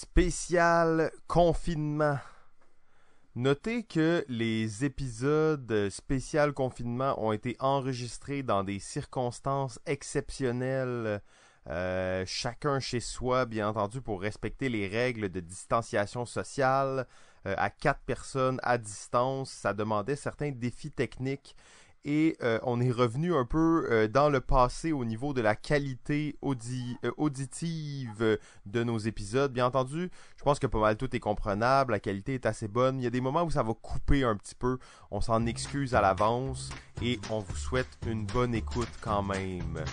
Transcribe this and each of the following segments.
Spécial confinement. Notez que les épisodes spécial confinement ont été enregistrés dans des circonstances exceptionnelles, euh, chacun chez soi, bien entendu, pour respecter les règles de distanciation sociale. Euh, à quatre personnes à distance, ça demandait certains défis techniques et euh, on est revenu un peu euh, dans le passé au niveau de la qualité euh, auditive de nos épisodes. Bien entendu, je pense que pas mal tout est comprenable, la qualité est assez bonne. Il y a des moments où ça va couper un petit peu, on s'en excuse à l'avance et on vous souhaite une bonne écoute quand même.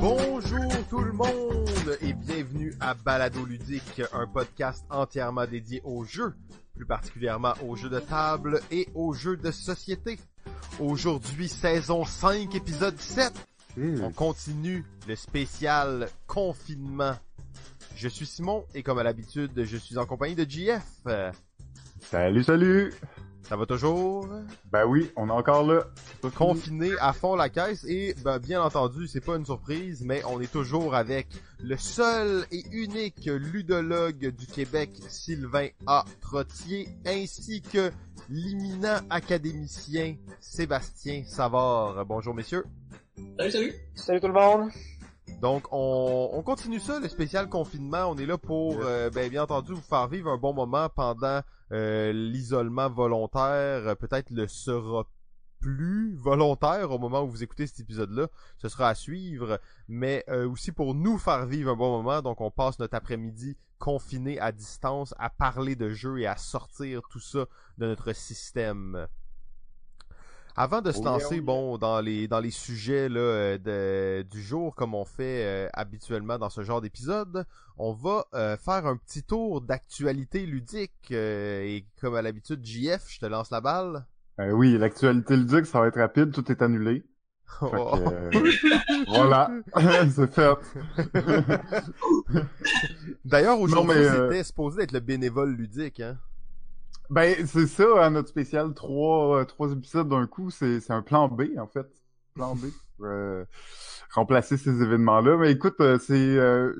Bonjour tout le monde bienvenue à Balado Ludique, un podcast entièrement dédié aux jeux, plus particulièrement aux jeux de table et aux jeux de société. Aujourd'hui, saison 5, épisode 7. On continue le spécial confinement. Je suis Simon et comme à l'habitude, je suis en compagnie de JF. Salut, salut! Ça va toujours? Ben oui, on est encore là. Confiné à fond la caisse et ben, bien entendu, c'est pas une surprise, mais on est toujours avec le seul et unique ludologue du Québec, Sylvain A. Trottier, ainsi que l'imminent académicien Sébastien Savard. Bonjour messieurs. Salut, salut. Salut tout le monde. Donc on, on continue ça, le spécial confinement. On est là pour, euh, ben, bien entendu, vous faire vivre un bon moment pendant euh, l'isolement volontaire peut-être le sera plus volontaire au moment où vous écoutez cet épisode-là. Ce sera à suivre, mais euh, aussi pour nous faire vivre un bon moment. Donc on passe notre après-midi confiné à distance à parler de jeux et à sortir tout ça de notre système. Avant de se lancer, bon, dans les dans les sujets là, euh, de, du jour comme on fait euh, habituellement dans ce genre d'épisode, on va euh, faire un petit tour d'actualité ludique et comme à l'habitude, JF, je te lance la balle. oui, l'actualité ludique, ça va être rapide, tout est annulé. Oh. voilà, c'est fait. D'ailleurs, aujourd'hui, c'était supposé être le bénévole ludique, hein. Ben, c'est ça, notre spécial trois, euh, trois épisodes d'un coup, c'est, c'est un plan B, en fait. Plan B. Pour, euh, remplacer ces événements-là. Mais écoute, euh, c'est euh,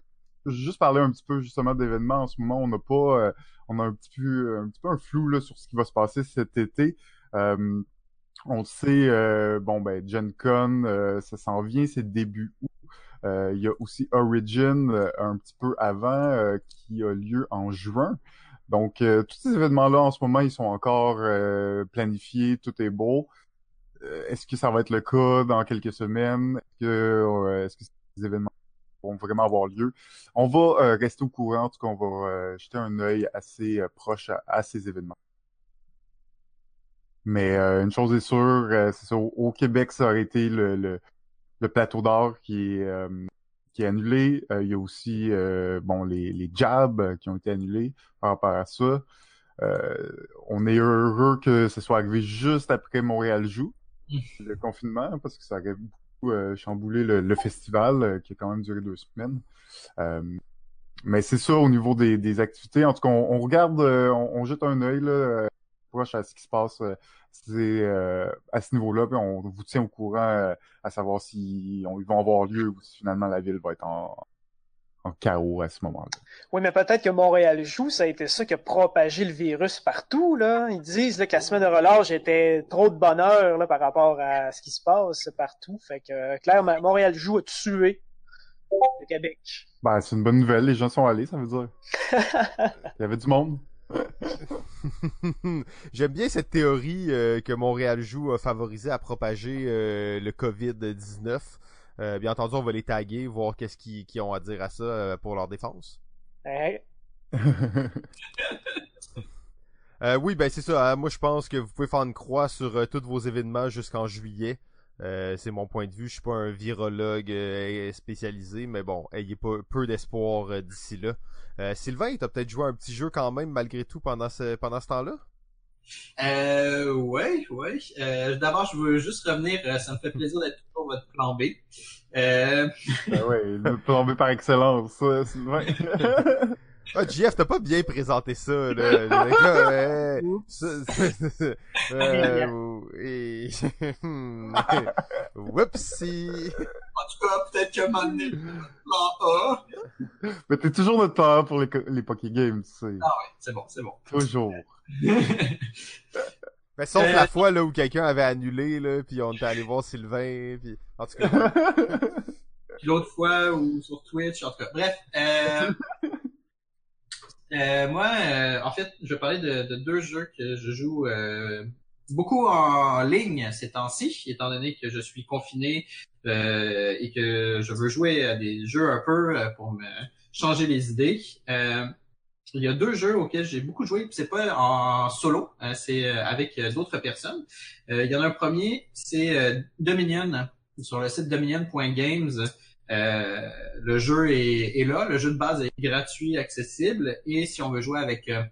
juste parler un petit peu justement d'événements. En ce moment, on n'a pas on a un petit peu un petit peu un flou là, sur ce qui va se passer cet été. on sait, bon ben Gen Con, ça s'en vient, c'est début août. Il y a aussi Origin un petit peu avant qui a lieu en juin. Donc, euh, tous ces événements-là, en ce moment, ils sont encore euh, planifiés, tout est beau. Euh, est-ce que ça va être le cas dans quelques semaines? Est-ce que, est-ce que ces événements vont vraiment avoir lieu? On va rester au courant, en tout cas, on va jeter un œil assez proche à, ces événements. Mais une chose est sûre, c'est ça, au, Québec, ça aurait été le, le, le plateau d'or qui est qui est annulé. Euh, il y a aussi euh, bon les, les jabs euh, qui ont été annulés par rapport à ça. on est heureux que ce soit arrivé juste après Montréal joue le confinement parce que ça aurait beaucoup chamboulé le, festival qui a quand même duré deux semaines. mais c'est ça au niveau des, des activités. En tout cas, on, regarde, on, jette un œil là, proche à ce qui se passe c'est euh, à ce niveau-là, on vous tient au courant euh, à savoir si ils vont avoir lieu ou si finalement la ville va être en, en chaos à ce moment-là. Oui, mais peut-être que Montréal joue, ça a été ça qui a propagé le virus partout. Là. Ils disent là, que la semaine de relâche était trop de bonheur là, par rapport à ce qui se passe partout. Fait que clairement, Montréal joue a tué le Québec. Ben, c'est une bonne nouvelle, les gens sont allés, ça veut dire. Il y avait du monde. J'aime bien cette théorie euh, que Montréal joue a favorisé à propager euh, le COVID-19. Euh, bien entendu, on va les taguer, voir qu'est-ce qu'ils ont à dire à ça pour leur défense. oui, ben c'est ça. Hein. moi, je pense que vous pouvez faire une croix sur tous vos événements jusqu'en juillet. c'est mon point de vue. Je suis pas un virologue spécialisé, mais bon, ayez pas peu d'espoir d'ici là. Euh, Sylvain, t'as peut-être joué un petit jeu quand même malgré tout pendant ce, pendant ce temps-là? Euh, ouais, ouais. Euh, D'abord, je veux juste revenir. Euh, ça me fait plaisir d'être pour votre plan B. Euh... ben ouais, le plan B par excellence, Sylvain. Ah, JF, t'as pas bien présenté ça, là. Le là, euh, ça- ça- euh, et... Whoopsie. En tout cas, peut-être un moment donné, plan A. Mais t'es toujours notre temps pour les, Poké Games, tu sais. Ah ouais, c'est bon, c'est bon. Toujours. Ben, sauf Euh, la fois, là, où quelqu'un avait annulé, là, puis on était allé voir Sylvain, puis... En tout cas, Puis l'autre fois, ou sur Twitch, en tout cas. Bref, euh, euh, moi, euh, en fait, je vais parler de, de deux jeux que je joue euh, beaucoup en ligne ces temps-ci, étant donné que je suis confiné euh, et que je veux jouer à des jeux un peu euh, pour me changer les idées. Euh, il y a deux jeux auxquels j'ai beaucoup joué, c'est pas en solo, hein, c'est avec d'autres personnes. Il y en a un premier, c'est Dominion sur le site dominion.games. Euh, le jeu est, est là, le jeu de base est gratuit, accessible, et si on veut jouer avec euh,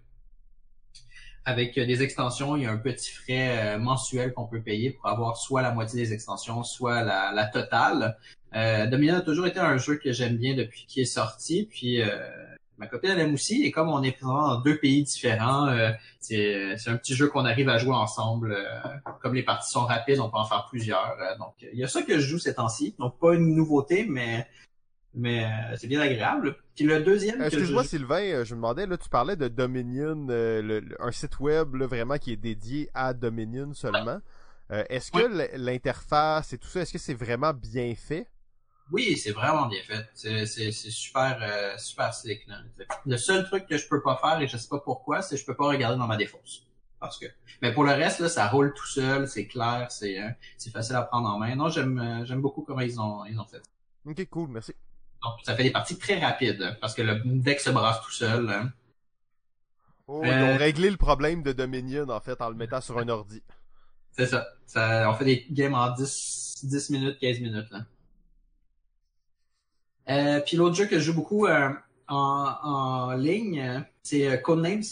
avec des extensions, il y a un petit frais euh, mensuel qu'on peut payer pour avoir soit la moitié des extensions, soit la, la totale. Euh, Dominion a toujours été un jeu que j'aime bien depuis qu'il est sorti, puis euh, ma copine elle aime aussi, et comme on est présent dans deux pays différents, euh, c'est c'est un petit jeu qu'on arrive à jouer ensemble. euh, comme les parties sont rapides, on peut en faire plusieurs. euh, donc, il y a ça que je joue ces temps-ci. Donc, pas une nouveauté, mais mais euh, c'est bien agréable. Puis le deuxième Euh, je Excuse-moi, Sylvain, euh, je me demandais, là, tu parlais de Dominion, euh, le- le- un site web là, vraiment qui est dédié à Dominion seulement. Euh, est-ce que l'interface et tout ça, est-ce que c'est vraiment bien fait? Oui, c'est vraiment bien fait. C'est, super, euh, super slick. Là. Le seul truc que je peux pas faire, et je sais pas pourquoi, c'est que je peux pas regarder dans ma défausse. Parce que, mais pour le reste, là, ça roule tout seul, c'est clair, c'est, euh, c'est facile à prendre en main. Non, j'aime, euh, j'aime beaucoup comment ils ont, ils ont fait. Ok, cool, merci. Donc, ça fait des parties très rapides, parce que le deck se brasse tout seul. hein. Oh, Euh, Ils ont réglé le problème de Dominion, en fait, en le mettant sur un ordi. C'est ça. ça. On fait des games en 10, 10 minutes, 15 minutes. Là. Euh, puis l'autre jeu que je joue beaucoup euh, en, en ligne, c'est euh, Codenames.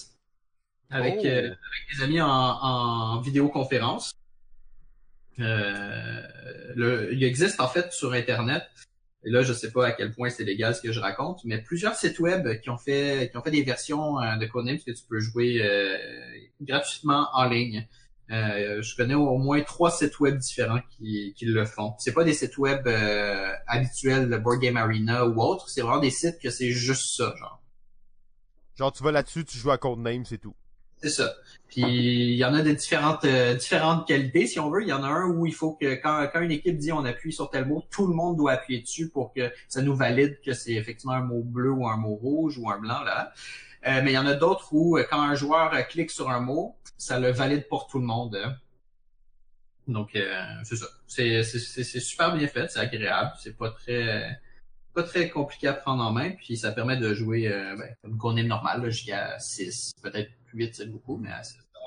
Avec, Oh. euh, avec des amis en, en vidéoconférence. Euh, le, il existe en fait sur Internet, et là je sais pas à quel point c'est légal ce que je raconte, mais plusieurs sites web qui ont fait qui ont fait des versions euh, de Codenames que tu peux jouer euh, gratuitement en ligne. Euh, je connais au moins trois sites web différents qui, qui le font. C'est pas des sites web euh, habituels, le Board Game Arena ou autre. C'est vraiment des sites que c'est juste ça, genre. Genre, tu vas là-dessus, tu joues à Codename, c'est tout. C'est ça. Puis il y en a de différentes euh, différentes qualités, si on veut. Il y en a un où il faut que quand, quand une équipe dit on appuie sur tel mot, tout le monde doit appuyer dessus pour que ça nous valide que c'est effectivement un mot bleu ou un mot rouge ou un blanc là. Euh, mais il y en a d'autres où euh, quand un joueur euh, clique sur un mot, ça le valide pour tout le monde. hein. Donc c'est ça. C'est super bien fait, c'est agréable, c'est pas très pas très compliqué à prendre en main, puis ça permet de jouer ben, comme qu'on est normal, jusqu'à 6, peut-être 8, c'est beaucoup, mais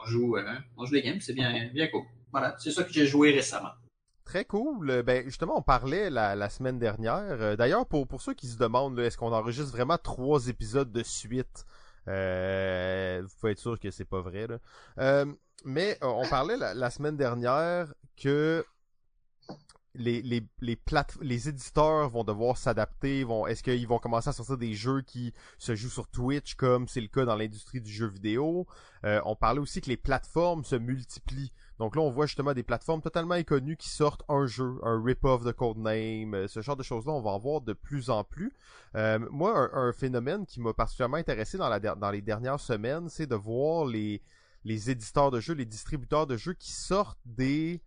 on joue on joue des games, c'est bien bien cool. Voilà, c'est ça que j'ai joué récemment. Très cool. Ben justement, on parlait la, la semaine dernière. D'ailleurs, pour, pour ceux qui se demandent, est-ce qu'on enregistre vraiment trois épisodes de suite? Euh, Vous pouvez être sûr que c'est pas vrai. Là. Euh, mais euh, on parlait la, semaine dernière que les, les, les, plate les éditeurs vont devoir s'adapter. Vont, est-ce qu'ils vont commencer à sortir des jeux qui se jouent sur Twitch comme c'est le cas dans l'industrie du jeu vidéo? Euh, On parlait aussi que les plateformes se multiplient. Donc là, on voit justement des plateformes totalement inconnues qui sortent un jeu, un rip-off de Codename, euh, ce genre de choses-là, on va en voir de plus en plus. Euh, moi, un, phénomène qui m'a particulièrement intéressé dans, les dernières semaines, c'est de voir les, les éditeurs de jeux, les distributeurs de jeux qui sortent des...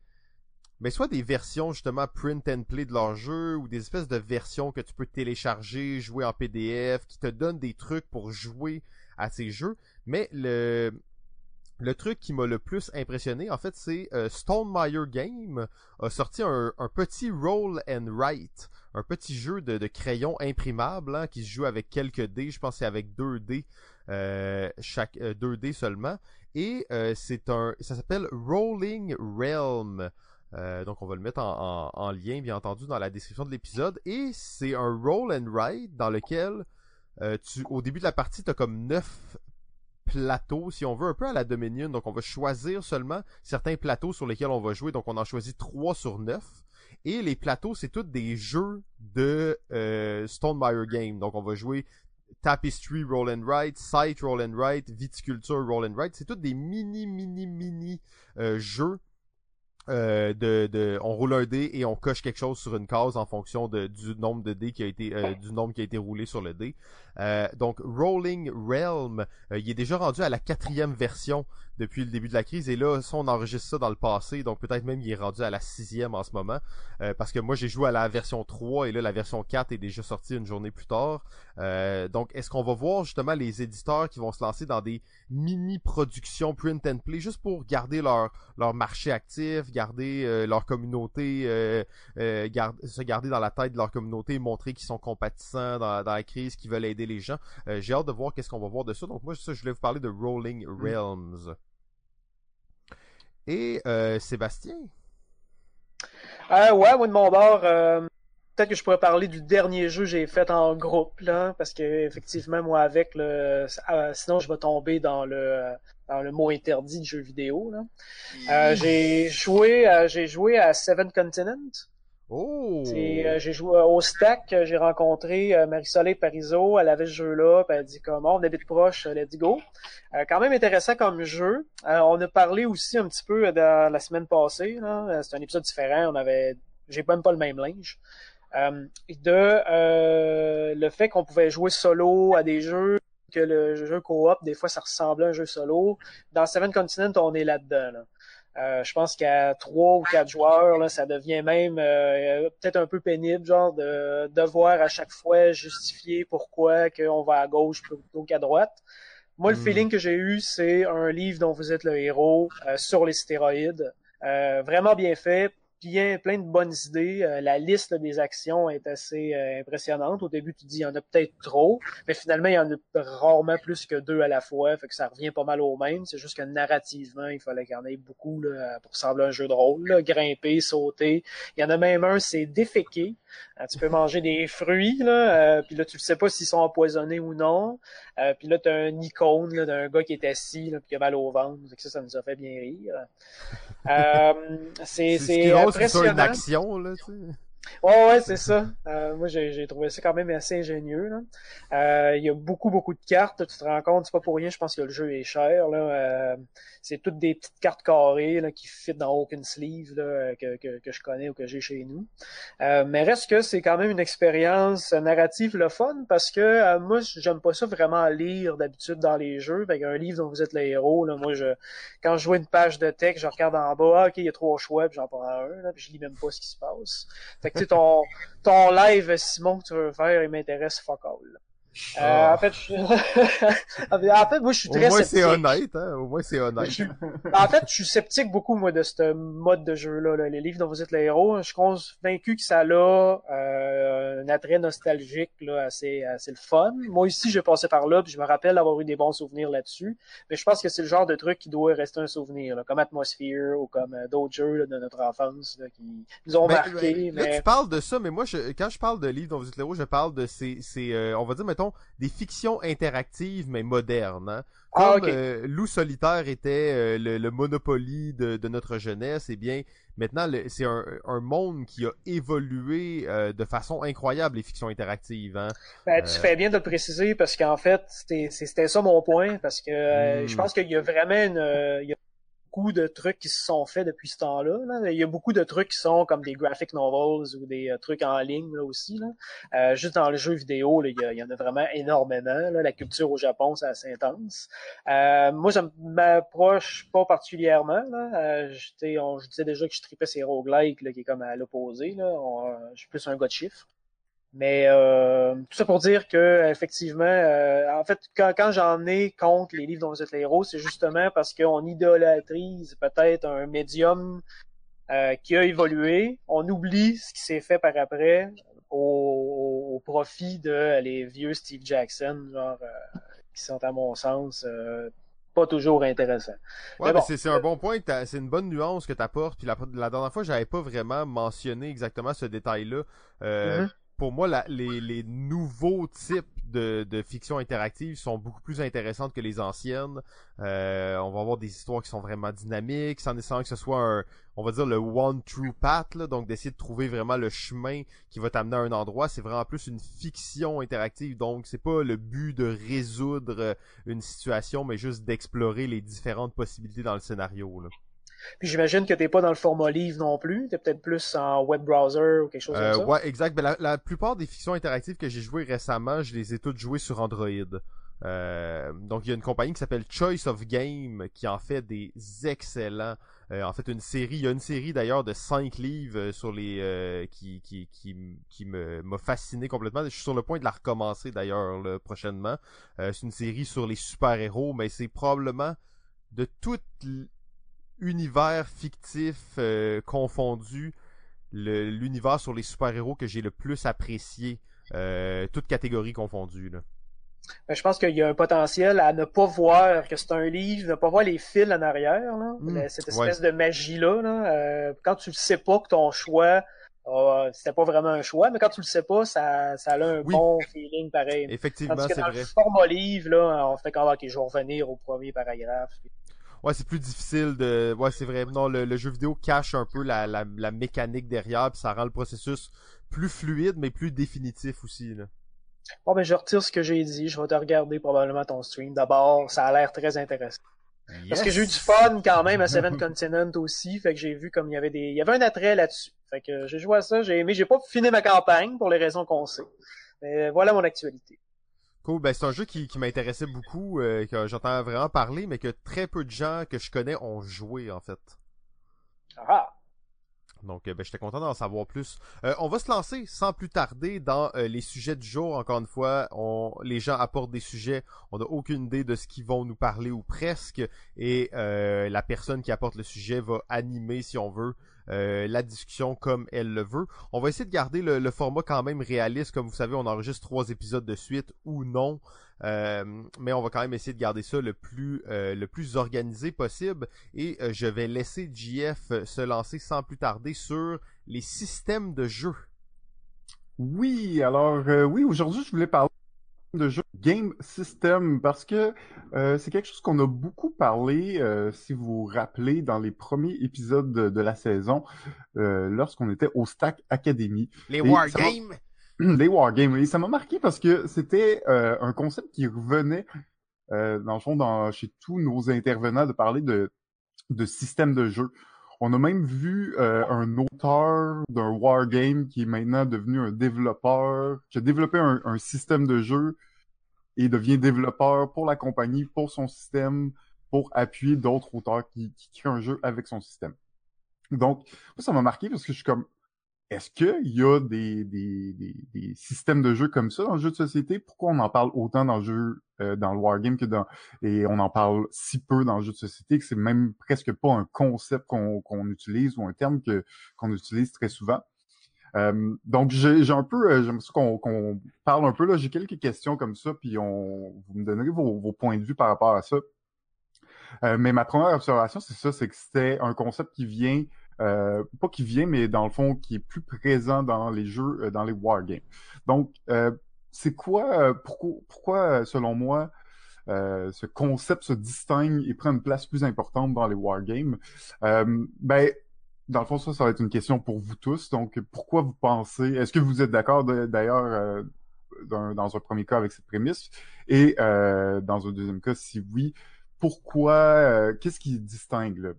Mais soit des versions justement print and play de leurs jeux ou des espèces de versions que tu peux télécharger, jouer en PDF, qui te donnent des trucs pour jouer à ces jeux. Mais le, le truc qui m'a le plus impressionné, en fait, c'est euh, Game a sorti un, petit roll and write, un petit jeu de, crayon imprimable hein, qui se joue avec quelques dés, je pense que c'est avec deux dés, euh, chaque euh, seulement, et euh, c'est un, ça s'appelle Rolling Realm. Donc on va le mettre en, en- en lien, bien entendu, dans la description de l'épisode. Et c'est un roll and write dans lequel tu, au début de la partie, tu as comme neuf plateaux, si on veut, un peu à la Dominion. Donc, on va choisir seulement certains plateaux sur lesquels on va jouer. Donc, on en choisit 3 sur 9. Et les plateaux, c'est tous des jeux de euh, Stonemeyer Game. Donc, on va jouer Tapestry Roll and Write, Site Roll and Write, Viticulture Roll and Write. C'est tous des mini, mini, mini euh, jeux euh, de, on roule un dé et on coche quelque chose sur une case en fonction du nombre de dés qui a été euh, du nombre qui a été roulé sur le dé. Euh, donc Rolling Realm, il est déjà rendu à la quatrième version depuis le début de la crise. Et là, ça on enregistre ça dans le passé, donc peut-être même il est rendu à la sixième en ce moment, parce que moi j'ai joué à la version 3 et là la version 4 est déjà sortie une journée plus tard. donc est-ce qu'on va voir justement les éditeurs qui vont se lancer dans des mini productions print and play juste pour garder leur leur marché actif, garder euh, leur communauté, euh, euh se garder dans la tête de leur communauté, montrer qu'ils sont compatissants dans, la crise, qu'ils veulent aider les gens. Euh, j'ai hâte de voir qu'est-ce qu'on va voir de ça. Donc moi, ça, je voulais vous parler de Rolling mm. Realms. Et Sébastien? Euh, ouais, moi de mon bord, peut-être que je pourrais parler du dernier jeu que j'ai fait en groupe là, parce que effectivement moi avec le, sinon je vais tomber dans le dans le mot interdit de jeux vidéo. Là. Euh, j'ai joué, euh, j'ai joué à Seven Continent. Oh. Euh, j'ai joué au Stack, j'ai rencontré Marie-Soleil Parizeau, elle avait ce jeu-là, puis elle dit comment on habite proche, let's go. quand même intéressant comme jeu. on a parlé aussi un petit peu dans la semaine passée, c'est un épisode différent, on avait j'ai même pas le même linge. de le fait qu'on pouvait jouer solo à des jeux que le jeu coop, des fois, ça ressemble à un jeu solo. Dans Seven Continent, on est là-dedans. Euh, je pense qu'à trois ou quatre joueurs, là, ça devient même euh, peut-être un peu pénible, genre de devoir à chaque fois justifier pourquoi qu'on va à gauche plutôt qu'à droite. Moi, le hmm. feeling que j'ai eu, c'est un livre dont vous êtes le héros euh, sur les stéroïdes. vraiment bien fait, bien, plein de bonnes idées. Euh, la liste des actions est assez euh, impressionnante. Au début, tu dis il y en a peut-être trop, mais finalement, il y en a rarement plus que deux à la fois, fait que ça revient pas mal au même. C'est juste que narrativement, il fallait qu'il y en ait beaucoup là, pour sembler un jeu de rôle. Grimper, sauter. Il y en a même un, c'est déféquer. Euh, tu peux manger des fruits, là, puis là, tu ne sais pas s'ils sont empoisonnés ou non. puis là, tu as un icône d'un gars qui est assis, là, puis qui a mal au ventre. Ça, ça nous a fait bien rire. c'est c'est une action, là, tu sais. Ouais, ouais, c'est ça. Euh, moi, j'ai trouvé ça quand même assez ingénieux. Euh, il y a beaucoup, beaucoup de cartes. Tu te rends compte, c'est pas pour rien, je pense que le jeu est cher. Euh, c'est toutes des petites cartes carrées qui fit dans aucune sleeve que, je connais ou que j'ai chez nous. Mais reste que c'est quand même une expérience narrative le fun parce que moi, j'aime pas ça vraiment lire d'habitude dans les jeux. Un livre dont vous êtes le héros, moi, je quand je vois une page de texte, je regarde en bas, ah, ok, il y a trois choix, puis j'en prends un, puis je lis même pas ce qui se passe. Fait que ton, ton live, Simon, que tu veux faire, il m'intéresse fuck all. Euh, ah. en, fait, je... en fait, moi, je suis très Au moins, c'est honnête, hein. Au moins, c'est honnête. en fait, je suis sceptique beaucoup, moi, de ce mode de jeu-là, là. les livres dont vous êtes le héros. Je suis convaincu que ça a euh, un attrait nostalgique, là, assez, assez le fun. Moi, ici, j'ai passé par là, puis je me rappelle avoir eu des bons souvenirs là-dessus. Mais je pense que c'est le genre de truc qui doit rester un souvenir, là, comme Atmosphere ou comme euh, d'autres jeux de notre enfance là, qui nous ont marqué. Mais... Là, tu parles de ça, mais moi, je, quand je parle de livres dont vous êtes le héros, je parle de ces, ces euh, on va dire, mettons, des fictions interactives mais modernes. Hein? Ah, Comme euh, Loup solitaire était euh, le, le, Monopoly de, de, notre jeunesse, eh bien maintenant c'est un, un, monde qui a évolué euh, de façon incroyable les fictions interactives. Hein? Ben, tu fais bien de le préciser parce qu'en fait c'était ça mon point parce que je hmm. pense qu'il y a vraiment une, beaucoup de trucs qui se sont faits depuis ce temps-là. Il y a beaucoup de trucs qui sont comme des graphic novels ou des euh, trucs en ligne là, aussi. Là. Euh, juste dans le jeu vidéo, là, il, y, en a vraiment énormément. Là. La culture au Japon, c'est assez intense. Euh, moi, ça m'approche pas particulièrement. Là. Euh, on, je disais déjà que je tripais ces roguelikes là, qui est comme à l'opposé. Là. je suis plus un gars de chiffres. Mais euh, tout ça pour dire que effectivement, euh, en fait, quand, quand j'en ai contre les livres dont vous êtes les héros, c'est justement parce qu'on idolâtrise peut-être un médium euh, qui a évolué. On oublie ce qui s'est fait par après au, profit de les vieux Steve Jackson, genre qui sont à mon sens pas toujours intéressants. Ouais, mais, c'est un bon point, c'est une bonne nuance que tu apportes. Puis la, la dernière fois, j'avais pas vraiment mentionné exactement ce détail-là. Euh, mm-hmm pour moi, les, nouveaux types de, de fiction interactive sont beaucoup plus intéressantes que les anciennes. Euh, on va avoir des histoires qui sont vraiment dynamiques, sans nécessairement que ce soit un, on va dire le one true path, donc d'essayer de trouver vraiment le chemin qui va t'amener à un endroit. C'est vraiment plus une fiction interactive, donc c'est pas le but de résoudre une situation, mais juste d'explorer les différentes possibilités dans le scénario. Puis j'imagine que t'es pas dans le format livre non plus, t'es peut-être plus en web browser ou quelque chose Euh, comme ça. ouais, exact. Ben, la, la plupart des fictions interactives que j'ai jouées récemment, je les ai toutes jouées sur Android. Euh, donc il y a une compagnie qui s'appelle Choice of Game qui en fait des excellents. euh, en fait une série, il y a une série d'ailleurs de cinq livres euh, sur les euh, qui qui qui, qui me m'a fasciné complètement. Je suis sur le point de la recommencer d'ailleurs prochainement. Euh, c'est une série sur les super héros, mais c'est probablement de tout l- univers fictif euh, confondu le- l'univers sur les super-héros que j'ai le plus apprécié, euh, toutes catégories confondues. Là. Ben, je pense qu'il y a un potentiel à ne pas voir que c'est un livre, ne pas voir les fils en arrière, là, Mm, La- cette espèce de magie-là. Là, euh, quand tu le sais pas que ton choix, euh, c'était pas vraiment un choix, mais quand tu le sais pas, ça, ça a un Oui. bon feeling pareil. Effectivement, c'est vrai. le format livre, là, on fait comme, ok, je vais revenir au premier paragraphe. Ouais, c'est plus difficile de. Ouais, c'est vrai. Non, le, le jeu vidéo cache un peu la, la, la mécanique derrière, puis ça rend le processus plus fluide, mais plus définitif aussi. Là. Bon, ben, je retire ce que j'ai dit. Je vais te regarder probablement ton stream. D'abord, ça a l'air très intéressant. Parce que j'ai eu du fun quand même à Seven Continent aussi. Fait que j'ai vu comme il y avait des, il y avait un attrait là-dessus. Fait que j'ai joué à ça, j'ai aimé. J'ai pas fini ma campagne pour les raisons qu'on sait. Mais voilà mon actualité. Cool, ben c'est un jeu qui, qui m'intéressait beaucoup, euh, que j'entends vraiment parler, mais que très peu de gens que je connais ont joué en fait. Ah! Donc, euh, ben, j'étais content d'en savoir plus. Euh, on va se lancer sans plus tarder dans euh, les sujets du jour. Encore une fois, on, les gens apportent des sujets. On n'a aucune idée de ce qu'ils vont nous parler ou presque. Et la personne qui apporte le sujet va animer, si on veut, euh, la discussion comme elle le veut. On va essayer de garder le, format quand même réaliste. Comme vous savez, on enregistre trois épisodes de suite ou non. Euh, mais on va quand même essayer de garder ça le plus euh, organisé possible et je vais laisser JF se lancer sans plus tarder sur les systèmes de jeu. Oui, alors oui, aujourd'hui je voulais parler de jeu Game System parce que euh, c'est quelque chose qu'on a beaucoup parlé, euh, si vous vous rappelez, dans les premiers épisodes de, de la saison, euh, lorsqu'on était au Stack Academy. Les wargames. les wargames. Et ça m'a marqué parce que c'était un concept qui revenait, dans le fond, dans, chez tous nos intervenants, de parler de, de système de jeu. On a même vu euh, un auteur d'un wargame qui est maintenant devenu un développeur, qui a développé un, un système de jeu et devient développeur pour la compagnie, pour son système, pour appuyer d'autres auteurs qui, qui créent un jeu avec son système. Donc, moi, ça m'a marqué parce que je suis comme, est-ce qu'il y a des, des, des, des systèmes de jeu comme ça dans le jeu de société? Pourquoi on en parle autant dans le jeu, euh, dans le wargame que dans, et on en parle si peu dans le jeu de société que c'est même presque pas un concept qu'on utilise ou un terme que qu'on utilise très souvent? Euh, donc j'ai un peu, euh, qu'on qu'on parle un peu là. J'ai quelques questions comme ça, puis on vous me donnerez vos, vos points de vue par rapport à ça. Euh, mais ma première observation, c'est ça, c'est que c'était un concept qui vient euh, pas qui vient, mais dans le fond, qui est plus présent dans les jeux, euh, dans les wargames. Donc, euh, c'est quoi, euh, pourquoi, pourquoi, selon moi, euh, ce concept se distingue et prend une place plus importante dans les wargames? Euh, ben, dans le fond, ça, ça va être une question pour vous tous. Donc, pourquoi vous pensez, est-ce que vous êtes d'accord d'ailleurs euh, dans, un premier cas avec cette prémisse? Et dans un deuxième cas, si oui, pourquoi, qu'est-ce qui distingue là?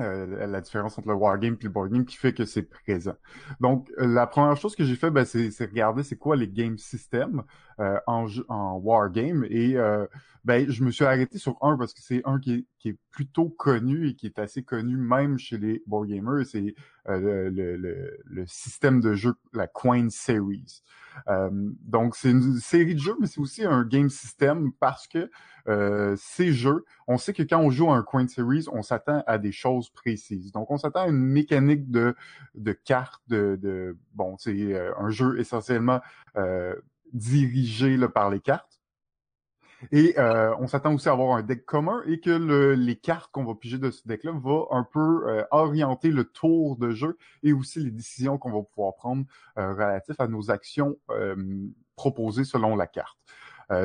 Euh, la différence entre le wargame et le board game qui fait que c'est présent. Donc, euh, la première chose que j'ai fait, ben, c'est regarder c'est quoi les game systems euh, en, en wargame et euh, ben, je me suis arrêté sur un parce que c'est un qui est, qui est plutôt connu et qui est assez connu même chez les board gamers, c'est euh, le, le, le, système de jeu, la Coin Series. Euh, donc, c'est une série de jeux, mais c'est aussi un game system parce que euh, ces jeux, on sait que quand on joue à un Coin Series, on s'attend à des choses précises. Donc, on s'attend à une mécanique de, de cartes, de, de bon, c'est euh, un jeu essentiellement dirigé par les cartes. Et euh, on s'attend aussi à avoir un deck commun et que le, les cartes qu'on va piger de ce deck-là va un peu euh, orienter le tour de jeu et aussi les décisions qu'on va pouvoir prendre euh, relatifs à nos actions proposées selon la carte.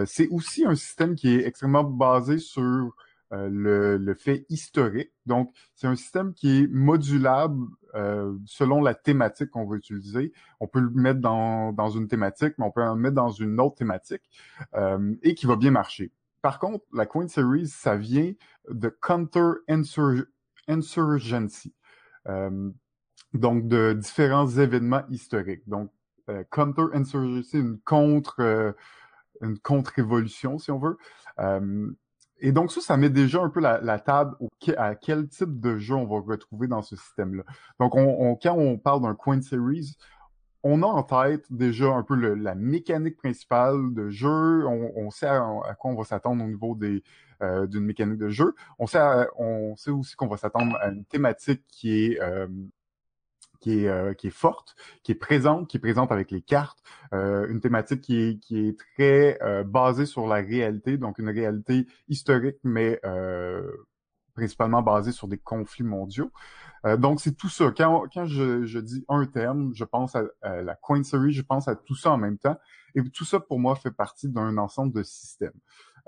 C'est aussi un système qui est extrêmement basé sur le, le, fait historique. Donc, c'est un système qui est modulable euh, selon la thématique qu'on veut utiliser. On peut le mettre dans, dans une thématique, mais on peut le mettre dans une autre thématique euh, et qui va bien marcher. Par contre, la Queen Series, ça vient de Counter Insurgency. Euh, donc, de différents événements historiques. Donc, euh, Counter Insurgency, une contre, euh, une contre-révolution, si on veut. Et donc ça, ça met déjà un peu la, table à quel type de jeu on va retrouver dans ce système-là. Donc on, quand on parle d'un Coin Series, on a en tête déjà un peu la mécanique principale de jeu. On, sait à, quoi on va s'attendre au niveau des euh, d'une mécanique de jeu. On sait, on sait aussi qu'on va s'attendre à une thématique qui est euh, qui est, euh, qui est forte, qui est présente, qui est présente avec les cartes, euh, une thématique qui est, qui est très euh, basée sur la réalité, donc une réalité historique, mais principalement basée sur des conflits mondiaux. donc c'est tout ça. Quand, quand je, je, dis un terme, je pense à, la Coin Series, je pense à tout ça en même temps. Et tout ça, pour moi, fait partie d'un ensemble de systèmes.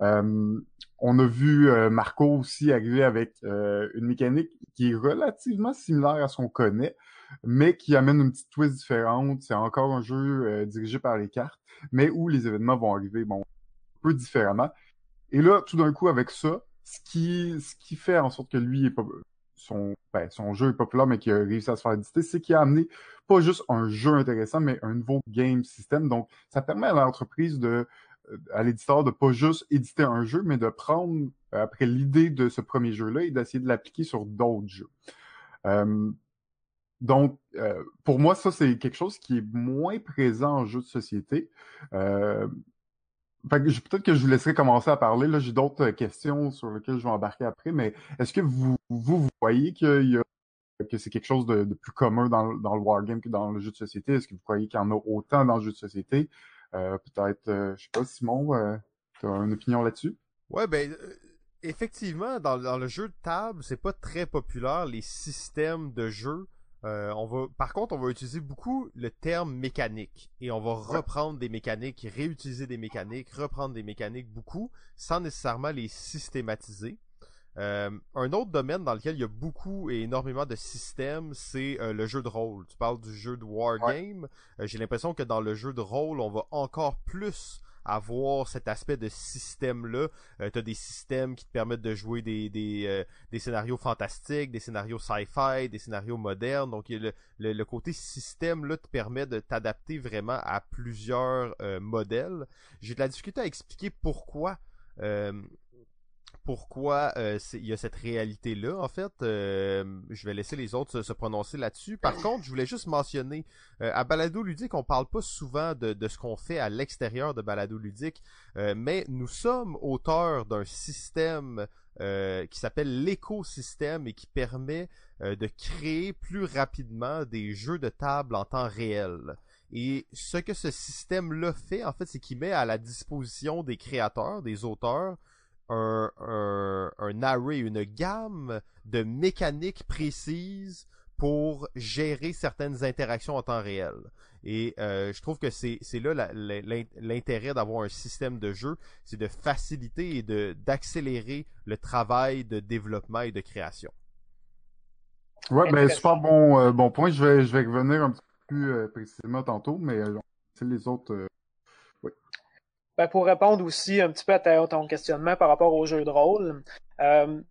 Euh, on a vu Marco aussi arriver avec une mécanique qui est relativement similaire à ce qu'on connaît, mais qui amène une petite twist différente. C'est encore un jeu euh, dirigé par les cartes, mais où les événements vont arriver bon, un peu différemment. Et là, tout d'un coup, avec ça, ce qui, ce qui fait en sorte que lui est pas, son, ben, son jeu est populaire, mais qui a réussi à se faire éditer, c'est qu'il a amené pas juste un jeu intéressant, mais un nouveau game system. Donc, ça permet à l'entreprise de, euh, à l'éditeur de pas juste éditer un jeu, mais de prendre après l'idée de ce premier jeu-là et d'essayer de l'appliquer sur d'autres jeux. Euh, donc, euh, pour moi, ça, c'est quelque chose qui est moins présent en jeu de société. Euh, peut-être que je vous laisserai commencer à parler. Là, j'ai d'autres questions sur lesquelles je vais embarquer après, mais est-ce que vous, vous, voyez qu'il que c'est quelque chose de, plus commun dans, dans, le wargame que dans le jeu de société? Est-ce que vous croyez qu'il y en a autant dans le jeu de société? Euh, peut-être, euh, je sais pas, Simon, euh, tu as une opinion là-dessus? Ouais, ben, effectivement, dans, dans le jeu de table, c'est pas très populaire, les systèmes de jeu. Euh, on va, par contre, on va utiliser beaucoup le terme mécanique et on va reprendre des mécaniques, réutiliser des mécaniques, reprendre des mécaniques beaucoup, sans nécessairement les systématiser. Euh, un autre domaine dans lequel il y a beaucoup et énormément de systèmes, c'est euh, le jeu de rôle. Tu parles du jeu de wargame. J'ai l'impression que dans le jeu de rôle, on va encore plus avoir cet aspect de système-là. Euh, tu as des systèmes qui te permettent de jouer des, des, euh, des scénarios fantastiques, des scénarios sci-fi, des scénarios modernes. Donc le, le, côté système-là te permet de t'adapter vraiment à plusieurs euh, modèles. J'ai de la difficulté à expliquer pourquoi pourquoi euh, il y a cette réalité-là. En fait, euh, je vais laisser les autres se, prononcer là-dessus. Par contre, je voulais juste mentionner, euh, à Balado Ludique, on parle pas souvent de, de ce qu'on fait à l'extérieur de Balado Ludique, mais nous sommes auteurs d'un système qui s'appelle l'écosystème et qui permet de créer plus rapidement des jeux de table en temps réel. Et ce que ce système-là fait, en fait, c'est qu'il met à la disposition des créateurs, des auteurs, un, un, un array, une gamme de mécaniques précises pour gérer certaines interactions en temps réel. Et euh, je trouve que c'est là l'intérêt d'avoir un système de jeu, c'est de faciliter et de d'accélérer le travail de développement et de création. Ouais, ben super bon euh, bon point. Je vais je vais revenir un petit peu plus euh, précisément tantôt, mais c'est les autres ben, pour répondre aussi un petit peu à ton questionnement par rapport au jeu de rôle, euh,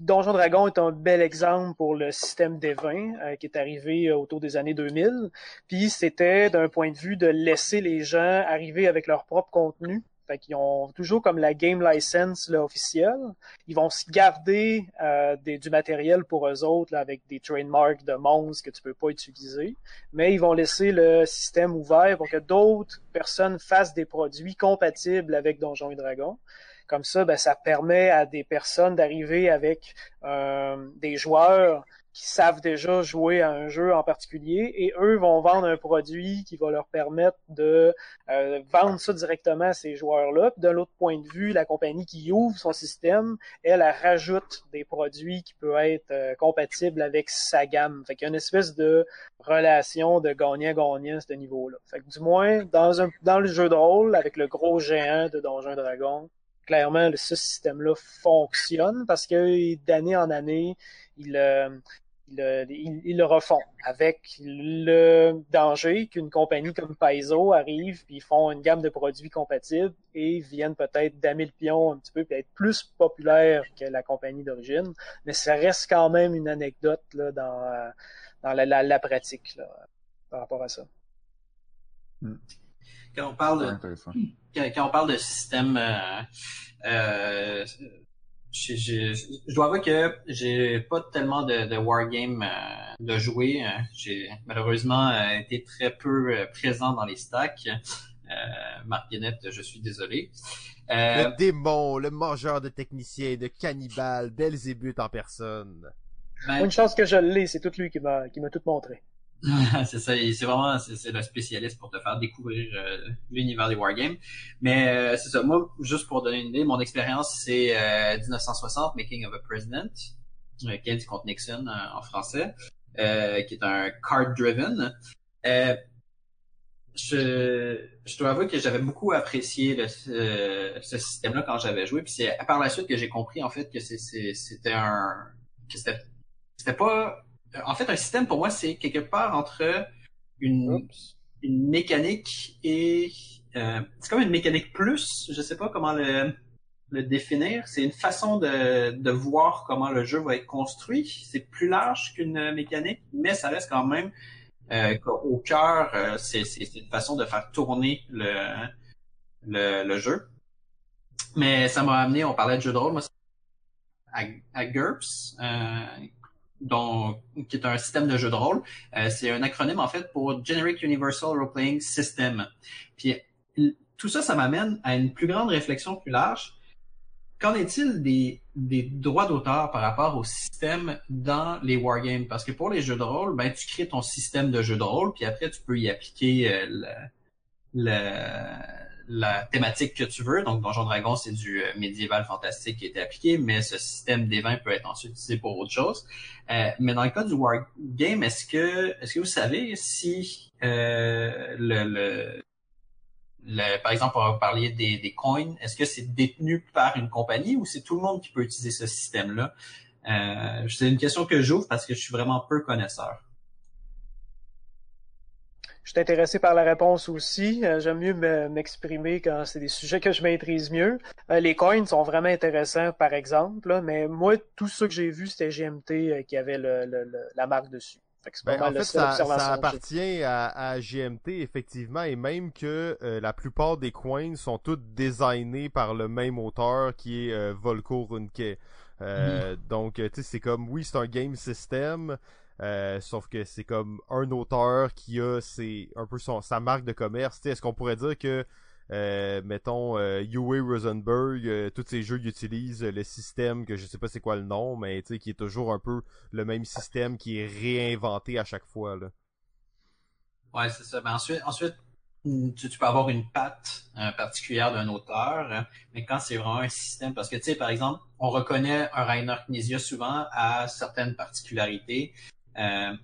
Donjon Dragon est un bel exemple pour le système des vins euh, qui est arrivé autour des années 2000. Puis c'était d'un point de vue de laisser les gens arriver avec leur propre contenu fait qu'ils ont toujours comme la game license là, officielle. Ils vont se garder euh, du matériel pour eux autres là, avec des trademarks de monstres que tu peux pas utiliser, mais ils vont laisser le système ouvert pour que d'autres personnes fassent des produits compatibles avec Donjons et Dragons. Comme ça, ben, ça permet à des personnes d'arriver avec euh, des joueurs qui savent déjà jouer à un jeu en particulier et eux vont vendre un produit qui va leur permettre de euh, vendre ça directement à ces joueurs-là. Puis de l'autre point de vue, la compagnie qui ouvre son système, elle, elle rajoute des produits qui peuvent être euh, compatibles avec sa gamme. Fait qu'il y a une espèce de relation de gagnant-gagnant à ce niveau-là. Fait que du moins, dans, un, dans le jeu de rôle, avec le gros géant de Donjons Dragon, clairement, ce système-là fonctionne parce que d'année en année, il, euh, ils, le refont avec le danger qu'une compagnie comme Paizo arrive puis ils font une gamme de produits compatibles et viennent peut-être damer le pion un petit peu puis être plus populaires que la compagnie d'origine mais ça reste quand même une anecdote là, dans, dans la, pratique là, par rapport à ça. Hmm. Quand on parle de, quand, on parle de système euh, euh, je dois avouer que j'ai pas tellement de, de wargame euh, de jouer. Hein. J'ai malheureusement euh, été très peu euh, présent dans les stacks. Euh, Marc je suis désolé. le démon, le mangeur de techniciens, de cannibales, Belzébuth en personne. Ben, Une chance que je l'ai, c'est tout lui qui m'a qui m'a tout montré. c'est ça, c'est vraiment c'est le spécialiste pour te faire découvrir euh, l'univers des wargames. Mais euh, c'est ça, moi, juste pour donner une idée, mon expérience c'est 1960, euh, Making of a President, qui dit contre Nixon en français, qui est un card-driven. je, je dois avouer que j'avais beaucoup apprécié le, ce système-là quand j'avais joué. Puis c'est par la suite que j'ai compris en fait que c'était un que c'était c'était pas en fait, un système pour moi, c'est quelque part entre une, une mécanique et euh, c'est comme une mécanique plus. Je sais pas comment le, le définir. C'est une façon de, de voir comment le jeu va être construit. C'est plus large qu'une mécanique, mais ça reste quand même euh, au cœur. Euh, c'est, c'est une façon de faire tourner le, le, le jeu. Mais ça m'a amené, on parlait de jeu de rôle, moi, à, à GURPS, donc, qui est un système de jeu de rôle. Euh, c'est un acronyme en fait pour Generic Universal Role Playing System. Puis tout ça, ça m'amène à une plus grande réflexion plus large. Qu'en est-il des, des droits d'auteur par rapport au système dans les wargames? Parce que pour les jeux de rôle, ben tu crées ton système de jeu de rôle, puis après tu peux y appliquer euh, le, le la thématique que tu veux. Donc, Donjon Dragon, c'est du euh, médiéval fantastique qui a appliqué, mais ce système des vins peut être ensuite utilisé pour autre chose. Euh, mais dans le cas du wargame, est-ce que est-ce que vous savez si euh, le, le, par exemple, on va parler des, des coins, est-ce que c'est détenu par une compagnie ou c'est tout le monde qui peut utiliser ce système-là? C'est une question que j'ouvre parce que je suis vraiment peu connaisseur. Je suis intéressé par la réponse aussi. Euh, j'aime mieux m'exprimer quand c'est des sujets que je maîtrise mieux. Euh, les coins sont vraiment intéressants, par exemple, mais moi, tout ce que j'ai vu, c'était GMT euh, qui avait le, la marque dessus. Ben, en fait, ça, appartient à, GMT, effectivement, et même que la plupart des coins sont tous designés par le même auteur qui est Volko Runke. Mm-hmm. Donc, tu sais, c'est comme, oui, c'est un game system, euh, sauf que c'est comme un auteur qui a un peu son, sa marque de commerce. Est-ce qu'on pourrait dire que euh, mettons euh, Rosenberg, euh, tous ces jeux utilisent le système que je sais pas c'est quoi le nom, mais qui est toujours un peu le même système qui est réinventé à chaque fois là. Ouais, c'est ça. Ben, ensuite, ensuite tu, peux avoir une patte particulière d'un auteur, hein, mais quand c'est vraiment un système, parce que par exemple, on reconnaît un Rainer Knizia souvent à certaines particularités, euh,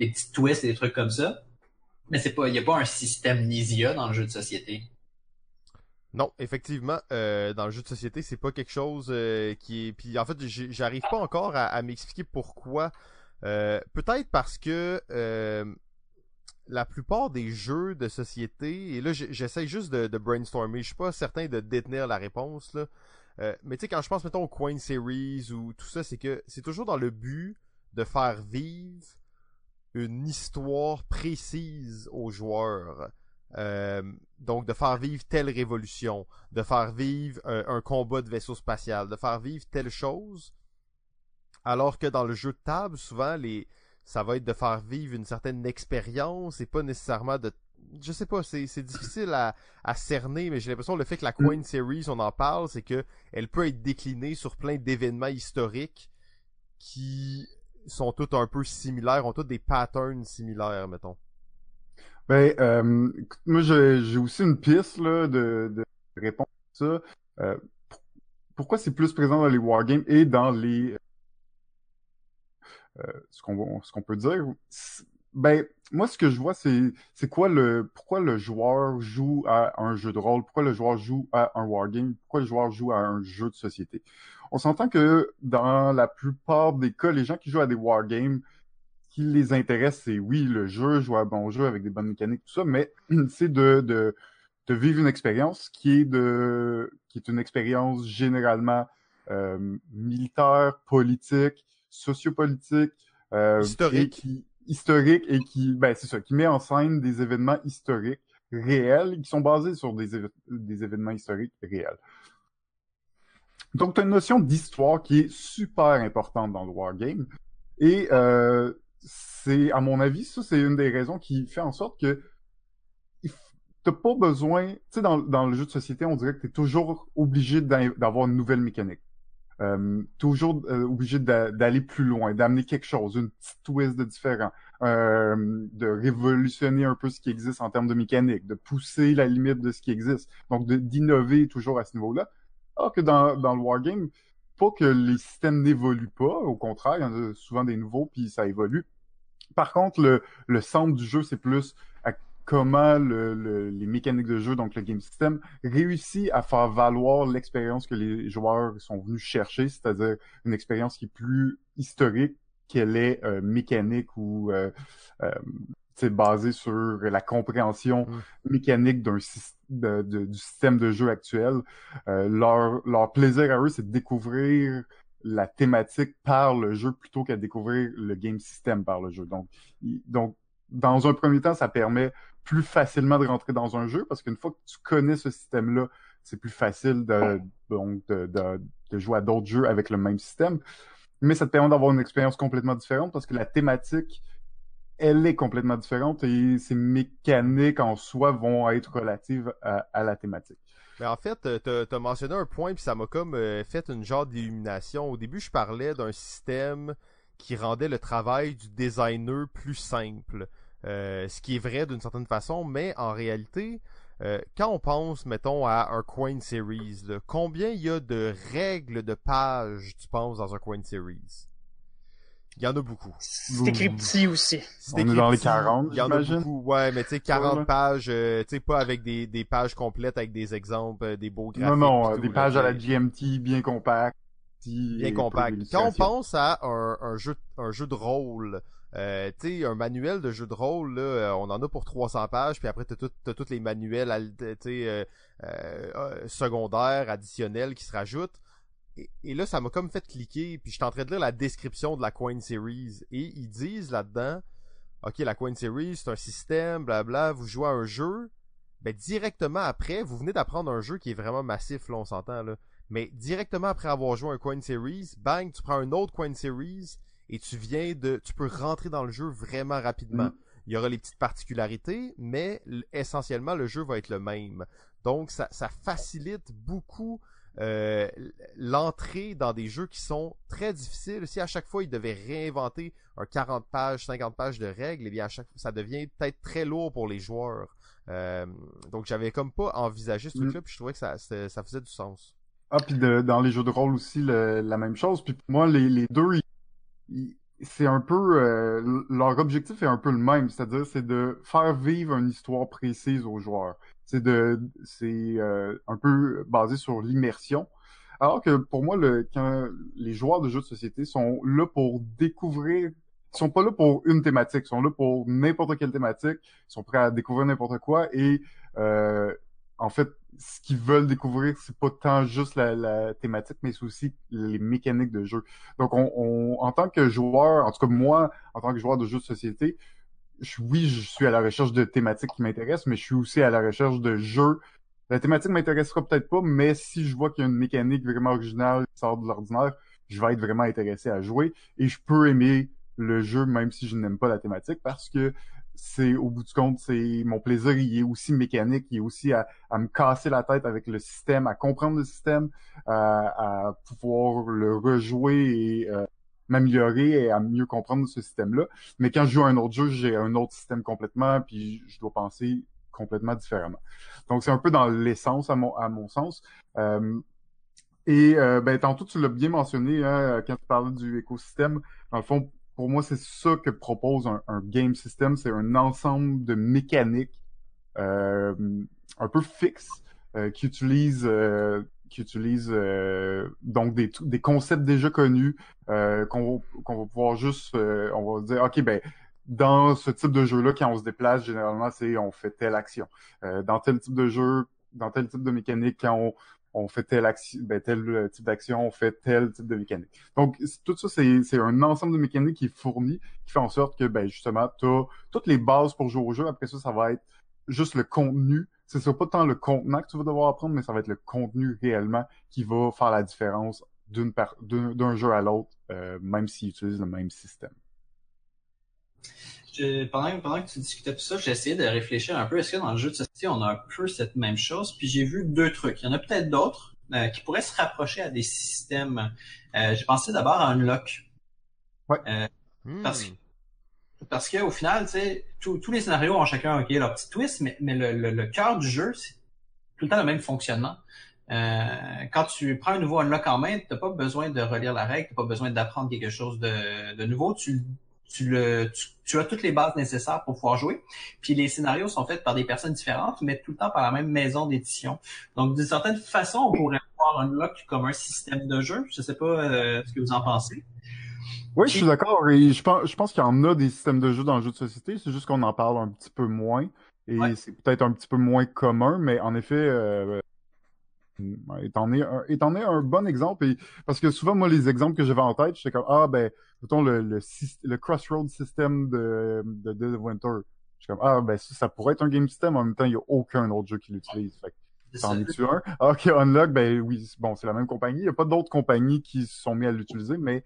des petits twists et des trucs comme ça. Mais c'est pas, il y a pas un système Nisia dans le jeu de société. Non, effectivement, euh, dans le jeu de société, c'est pas quelque chose euh, qui est. Puis en fait, j'arrive pas encore à, m'expliquer pourquoi. Peut-être parce que la plupart des jeux de société, et là j'essaie juste de, de, brainstormer, je suis pas certain de détenir la réponse là. mais tu sais, quand je pense mettons au Coin Series ou tout ça, c'est que c'est toujours dans le but de faire vivre une histoire précise aux joueurs. Euh, donc de faire vivre telle révolution, de faire vivre euh, un combat de vaisseau spatial, de faire vivre telle chose. Alors que dans le jeu de table, souvent les ça va être de faire vivre une certaine expérience et pas nécessairement de je sais pas, c'est, difficile à, à cerner, mais j'ai l'impression que le fait que la Coin Series, on en parle, c'est que elle peut être déclinée sur plein d'événements historiques qui sont tous un peu similaires, ont tous des patterns similaires, mettons. Ben, euh, moi, j'ai aussi une piste là, de, de réponse à ça. Euh, pourquoi c'est plus présent dans les wargames et dans les... Euh, ce qu'on ce qu'on peut dire, ben moi ce que je vois c'est c'est quoi le pourquoi le joueur joue à un jeu de rôle, pourquoi le joueur joue à un wargame, pourquoi le joueur joue à un jeu de société? On s'entend que dans la plupart des cas, les gens qui jouent à des wargames, qui les intéresse, c'est oui, le jeu, jouer à bon jeu avec des bonnes mécaniques, tout ça, mais c'est de, de, de, vivre une expérience qui est de qui est une expérience généralement euh, militaire, politique, sociopolitique, euh, historique. Et qui, historique et qui, ben c'est ça, qui met en scène des événements historiques réels qui sont basés sur des, des événements historiques réels. Donc, tu as une notion d'histoire qui est super importante dans le wargame. Et euh, c'est, à mon avis, ça, c'est une des raisons qui fait en sorte que t'as pas besoin, tu sais, dans, le jeu de société, on dirait que tu es toujours obligé d'avoir une nouvelle mécanique. Euh, toujours euh, obligé d'aller plus loin, d'amener quelque chose, une petite twist de différent, de révolutionner un peu ce qui existe en termes de mécanique, de pousser la limite de ce qui existe, donc d'innover toujours à ce niveau-là. Alors que dans, dans le wargame, pas que les systèmes n'évoluent pas, au contraire, il y en a souvent des nouveaux, puis ça évolue. Par contre, le, le centre du jeu, c'est plus à comment le, les mécaniques de jeu, donc le game system, réussit à faire valoir l'expérience que les joueurs sont venus chercher, c'est-à-dire une expérience qui est plus historique qu'elle est euh, mécanique ou euh, euh, basée sur la compréhension mm. mécanique d'un de, du système de jeu actuel. Euh, leur, leur plaisir à eux, c'est de découvrir la thématique par le jeu plutôt qu'à découvrir le game system par le jeu. Donc, donc, dans un premier temps, ça permet plus facilement de rentrer dans un jeu parce qu'une fois que tu connais ce système-là, c'est plus facile de, donc de, de, de jouer à d'autres jeux avec le même système. Mais ça te permet d'avoir une expérience complètement différente parce que la thématique, elle est complètement différente et ces mécaniques en soi vont être relatives à, la thématique. Mais en fait, tu as mentionné un point, puis ça m'a comme euh, fait une genre d'illumination. Au début, je parlais d'un système qui rendait le travail du designer plus simple. Euh, ce qui est vrai d'une certaine façon, mais en réalité, euh, quand on pense, mettons, à un Coin Series, combien il y a de règles de pages, tu penses, dans un Coin Series? Il y en a beaucoup. C'est écrit petit aussi. On est dans les 40, Il y en a beaucoup. Ouais, mais tu sais, 40 pages, euh, tu sais, pas avec des, des pages complètes avec des exemples, euh, des beaux graphiques. Non, non, des pages à la GMT bien compactes. Bien compactes. Quand on pense à un, un, jeu, un jeu de rôle, euh, tu sais, un manuel de jeu de rôle, là, euh, on en a pour 300 pages, puis après, t'as tout, as tous les manuels, tu sais, euh, secondaires, additionnels qui se rajoutent et, là, ça m'a comme fait cliquer, puis je suis en train de lire la description de la Coin Series, et ils disent là-dedans, ok, la Coin Series, c'est un système, blabla, vous jouez à un jeu, ben directement après, vous venez d'apprendre un jeu qui est vraiment massif, là, on s'entend, là. Mais directement après avoir joué un Coin Series, bang, tu prends un autre Coin Series, et tu viens de, tu peux rentrer dans le jeu vraiment rapidement. Mm. Il y aura les petites particularités, mais essentiellement, le jeu va être le même. Donc, ça, ça facilite beaucoup euh, l'entrée dans des jeux qui sont très difficiles. Si à chaque fois ils devaient réinventer un 40 pages, 50 pages de règles, eh bien à chaque fois ça devient peut-être très lourd pour les joueurs. Euh, donc j'avais comme pas envisagé ce truc-là, mm. puis je trouvais que ça, ça faisait du sens. Ah, puis dans les jeux de rôle aussi, la même chose. Puis pour moi, les, les deux, c'est un peu euh, leur objectif est un peu le même, c'est-à-dire c'est de faire vivre une histoire précise aux joueurs c'est de c'est euh, un peu basé sur l'immersion. Alors que pour moi, le, quand les joueurs de jeux de société sont là pour découvrir, ils sont pas là pour une thématique, ils sont là pour n'importe quelle thématique, ils sont prêts à découvrir n'importe quoi et euh, en fait, ce qu'ils veulent découvrir, c'est pas tant juste la, thématique, mais c'est aussi les mécaniques de jeu. Donc, on, on, en tant que joueur, en tout cas moi, en tant que joueur de jeux de société, oui, je suis à la recherche de thématiques qui m'intéressent, mais je suis aussi à la recherche de jeux. La thématique m'intéressera peut-être pas, mais si je vois qu'il y a une mécanique vraiment originale qui sort de l'ordinaire, je vais être vraiment intéressé à jouer et je peux aimer le jeu même si je n'aime pas la thématique parce que c'est au bout du compte, c'est mon plaisir, il est aussi mécanique, il est aussi à, me casser la tête avec le système, à comprendre le système, à, pouvoir le rejouer et euh, m'améliorer et à mieux comprendre ce système-là. Mais quand je joue à un autre jeu, j'ai un autre système complètement, puis je dois penser complètement différemment. Donc c'est un peu dans l'essence à mon à mon sens. Euh, et euh, ben tantôt tu l'as bien mentionné hein, quand tu parlais du écosystème. Dans le fond, pour moi c'est ça que propose un, un game system, c'est un ensemble de mécaniques euh, un peu fixes euh, qui utilisent qui utilisent donc des, concepts déjà connus qu'on qu'on va pouvoir juste on va dire ok ben dans ce type de jeu-là, quand on se déplace, généralement, c'est on fait telle action. Euh, dans tel type de jeu, dans tel type de mécanique, quand on, on fait telle action, ben, tel type d'action, on fait tel type de mécanique. Donc, tout ça, c'est un ensemble de mécaniques qui est fourni, qui fait en sorte que, ben, justement, tu as toutes les bases pour jouer au jeu. Après ça, ça va être juste le contenu. Ce sera pas tant le contenant que tu vas devoir apprendre, mais ça va être le contenu réellement qui va faire la différence d'un jeu à l'autre, euh, même s'ils utilisent le même système pendant, pendant que tu discutais de ça, j'ai essayé de réfléchir un peu. Est-ce que dans le jeu de société, on a un peu cette même chose? Puis j'ai vu deux trucs. Il y en a peut-être d'autres euh, qui pourraient se rapprocher à des systèmes. Euh, j'ai pensé d'abord à Unlock. Ouais. Euh, hmm. Parce, parce qu'au final, tu tous les scénarios ont chacun leur petit twist, mais, mais le, le, cœur du jeu, c'est tout le temps le même fonctionnement. Euh, quand tu prends un nouveau unlock en main, t'as pas besoin de relire la règle, t'as pas besoin d'apprendre quelque chose de, de nouveau. Tu tu, le, tu, as toutes les bases nécessaires pour pouvoir jouer. Puis les scénarios sont faits par des personnes différentes, mais tout le temps par la même maison d'édition. Donc d'une certaine façon, on pourrait voir Unlock comme un système de jeu. Je sais pas euh, ce que vous en pensez. Oui, je suis d'accord. Et je pense, je pense qu'il y en a des systèmes de jeu dans le jeu de société. C'est juste qu'on en parle un petit peu moins. Et c'est peut-être un petit peu moins commun, mais en effet, euh, Étant est un, un bon exemple. Et, parce que souvent, moi, les exemples que j'avais en tête, j'étais comme, ah, ben, mettons, le, le, le Crossroad System de, de Dead of Winter. Je suis comme, ah, ben, ça, ça, pourrait être un game system. En même temps, il n'y a aucun autre jeu qui l'utilise. Fait T'en es-tu un? Ah, ok, Unlock, ben oui, bon, c'est la même compagnie. Il n'y a pas d'autres compagnies qui se sont mis à l'utiliser, mais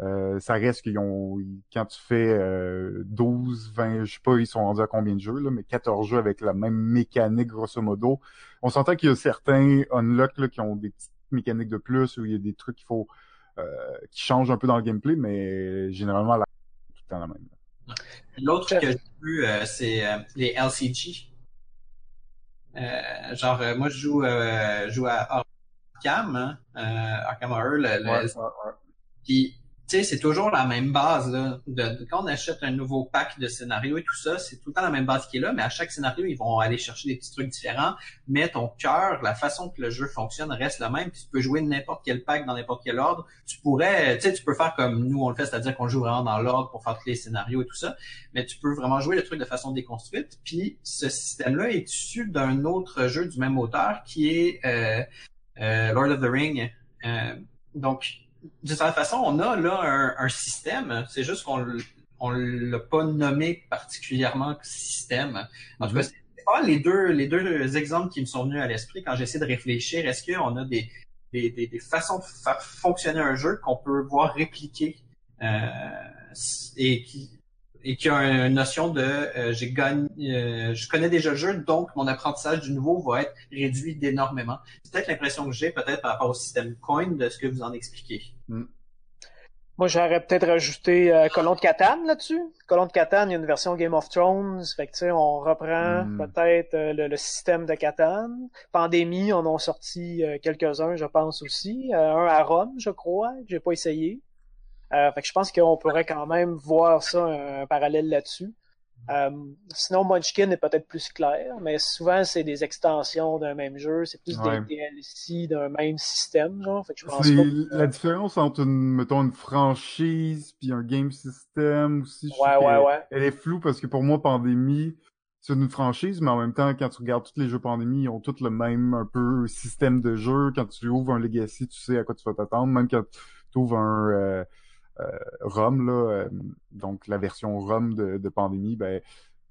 euh, ça reste qu'ils ont quand tu fais euh, 12, 20, je sais pas, ils sont rendus à combien de jeux, là, mais 14 jeux avec la même mécanique grosso modo. On s'entend qu'il y a certains unlock là, qui ont des petites mécaniques de plus ou il y a des trucs qu'il faut euh, qui changent un peu dans le gameplay, mais généralement la tout le temps la même. L'autre que j'ai vu, euh, c'est euh, les LCG. genre moi je joue je joue à Arkham, hein, Arkham Horror, le, ouais, ouais, ouais tu sais, c'est toujours la même base. Quand on achète un nouveau pack de scénarios et tout ça, c'est tout le temps la même base qui est là, mais à chaque scénario, ils vont aller chercher des petits trucs différents. Mais ton cœur, la façon que le jeu fonctionne reste la même. Puis tu peux jouer n'importe quel pack dans n'importe quel ordre. Tu pourrais, tu sais, tu peux faire comme nous on le fait, c'est-à-dire qu'on joue vraiment dans l'ordre pour faire tous les scénarios et tout ça. Mais tu peux vraiment jouer le truc de façon déconstruite. Puis ce système-là est issu d'un autre jeu du même auteur qui est euh, euh, Lord of the Ring. Euh, donc de cette façon, on a là un, système. C'est juste qu'on on l'a pas nommé particulièrement système. En tout cas, mhm. c'est pas les deux les deux exemples qui me sont venus à l'esprit quand j'essaie de réfléchir. Est-ce qu'on a des, des, des, façons de faire fonctionner un jeu qu'on peut voir répliquer euh, et qui et qui a une notion de euh, j'ai gagné, euh, je connais déjà le jeu, donc mon apprentissage du nouveau va être réduit d'énormément. C'est peut-être l'impression que j'ai peut-être par rapport au système Coin de ce que vous en expliquez. Mm. Moi, j'aurais peut-être rajouté euh, Colon de Catane là-dessus. Colon de Catane, il y a une version Game of Thrones. Fait que, tu sais, on reprend mm. peut-être euh, le, système de Catane. Pandémie, on en a sorti quelques-uns, je pense aussi. un à Rome, je crois, que j'ai pas essayé. Euh, fait que je pense qu'on pourrait quand même voir ça, un, parallèle là-dessus. Euh, sinon, Munchkin est peut-être plus clair, mais souvent c'est des extensions d'un même jeu, c'est plus des DLC d'un même système, genre. Fait que je pense La différence entre une, mettons, une franchise puis un game system aussi, ouais, ouais, ouais. elle est floue parce que pour moi, Pandémie, c'est une franchise, mais en même temps, quand tu regardes tous les jeux Pandémie, ils ont tous le même un peu système de jeu. Quand tu ouvres un Legacy, tu sais à quoi tu vas t'attendre. Même quand tu ouvres un euh, euh, ROM, là, euh, donc la version ROM de, de Pandémie, ben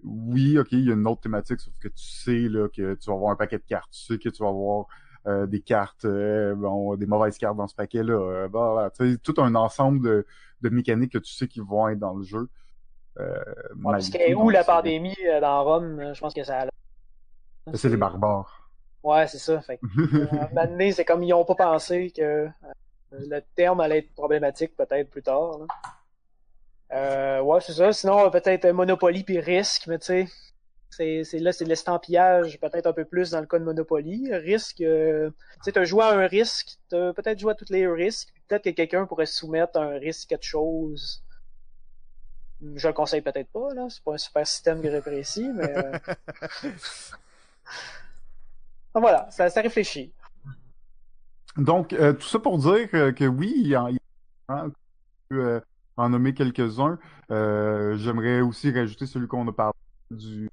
oui, ok, il y a une autre thématique, sauf que tu sais là, que tu vas avoir un paquet de cartes, tu sais que tu vas avoir euh, des cartes, bon, des mauvaises cartes dans ce paquet-là. Tu tout un ensemble de, de mécaniques que tu sais qui vont être dans le jeu. Euh, parce que où la pandémie dans Rome, je pense que ça. C'est les barbares. Ouais, c'est ça. Fait que, c'est comme ils ont pas pensé que Le terme allait être problématique peut-être plus tard. Là. Euh, ouais, c'est ça. Sinon, peut-être Monopoly puis risque, mais tu sais, c'est, c'est là, c'est de l'estampillage, peut-être un peu plus dans le cas de Monopoly. Risque, euh, tu sais, as joué à un risque, t'as peut-être joué à tous les risques, peut-être que quelqu'un pourrait soumettre un risque quelque chose. Je le conseille peut-être pas, là. C'est pas un super système précis, mais. Euh... voilà, ça, ça réfléchit. Donc, euh, tout ça pour dire que, que oui, il y a, a euh, en nommer quelques-uns. Euh, J'aimerais aussi rajouter celui qu'on a parlé du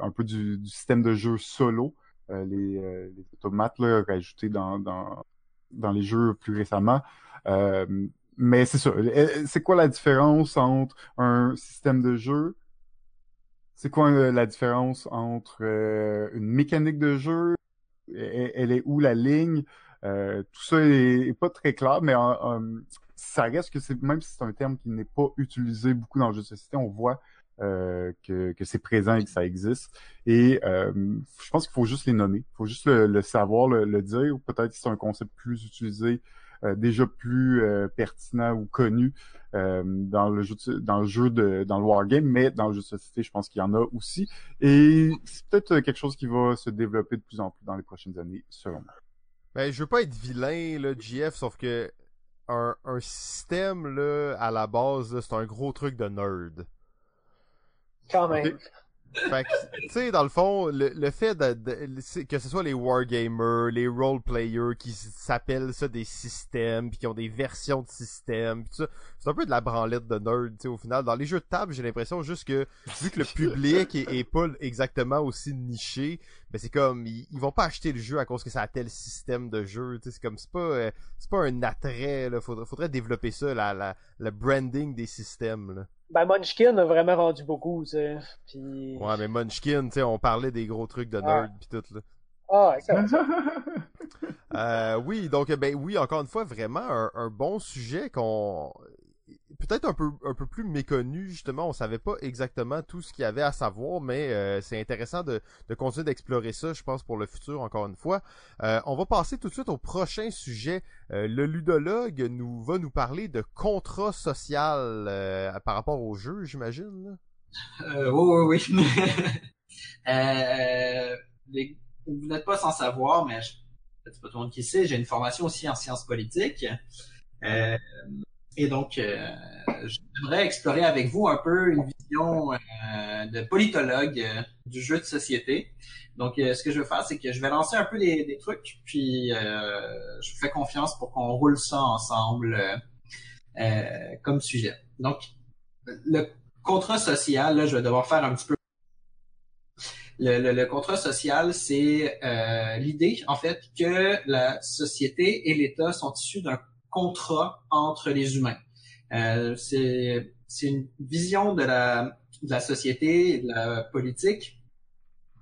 un peu du, du système de jeu solo, euh, les, euh, les, automates là, rajoutés dans, dans, dans les jeux plus récemment. Euh, mais c'est ça. C'est quoi la différence entre un système de jeu? C'est quoi la différence entre une mécanique de jeu? Elle est où la ligne? Tout ça est, pas très clair, mais ça reste que c'est même si c'est un terme qui n'est pas utilisé beaucoup dans le jeu de société, on voit euh, que, que c'est présent et que ça existe. Et euh, je pense qu'il faut juste les nommer. Il faut juste le, le savoir, le, le dire. Peut-être que c'est un concept plus utilisé, euh, déjà plus euh, pertinent ou connu euh, dans le jeu, de, dans le jeu de, dans le wargame, mais dans le jeu de société, je pense qu'il y en a aussi. Et c'est peut-être quelque chose qui va se développer de plus en plus dans les prochaines années, selon moi. Ben, je veux pas être vilain, là, JF, sauf que un, un système, là, à la base, c'est un gros truc de nerd. Quand même. Fait que, tu sais, dans le fond, le, le fait de, de, que ce soit les wargamers, les role-players qui s'appellent ça des systèmes, puis qui ont des versions de systèmes, pis tout ça, c'est un peu de la branlette de nerd, tu sais, au final. Dans les jeux de table, j'ai l'impression juste que, vu que le public est, est pas exactement aussi niché, ben c'est comme, ils, ils, vont pas acheter le jeu à cause que ça a tel système de jeu, tu sais, c'est comme, c'est pas, euh, c'est pas un attrait, là, faudrait, faudrait développer ça, la, la, le branding des systèmes, là. Ben, Munchkin a vraiment rendu beaucoup, tu sais. Puis... Ouais, mais Munchkin, tu sais, on parlait des gros trucs de nerd pis tout, là. Ah, c'est euh, oui, donc, ben oui, encore une fois, vraiment un, un bon sujet qu'on peut-être un peu un peu plus méconnu justement. On savait pas exactement tout ce qu'il y avait à savoir mais euh, c'est intéressant de, de continuer d'explorer ça je pense pour le futur encore une fois. Euh, on va passer tout de suite au prochain sujet. Euh, le ludologue nous va nous parler de contrat social euh, par rapport au jeu j'imagine euh, oui oui oui. Vous n'êtes pas sans savoir mais c'est pas tout le monde qui sait j'ai une formation aussi en sciences politiques. Euh, et donc, euh, j'aimerais explorer avec vous un peu une vision euh, de politologue euh, du jeu de société. Donc, euh, ce que je vais faire, c'est que je vais lancer un peu des, des trucs, puis euh, je vous fais confiance pour qu'on roule ça ensemble comme sujet. Donc, le contrat social, là, je vais devoir faire un petit peu le, le, le, contrat social, c'est l'idée, en fait, que la société et l'État sont issus d'un contrat entre les humains. Euh, c'est une vision de la, de la société de la politique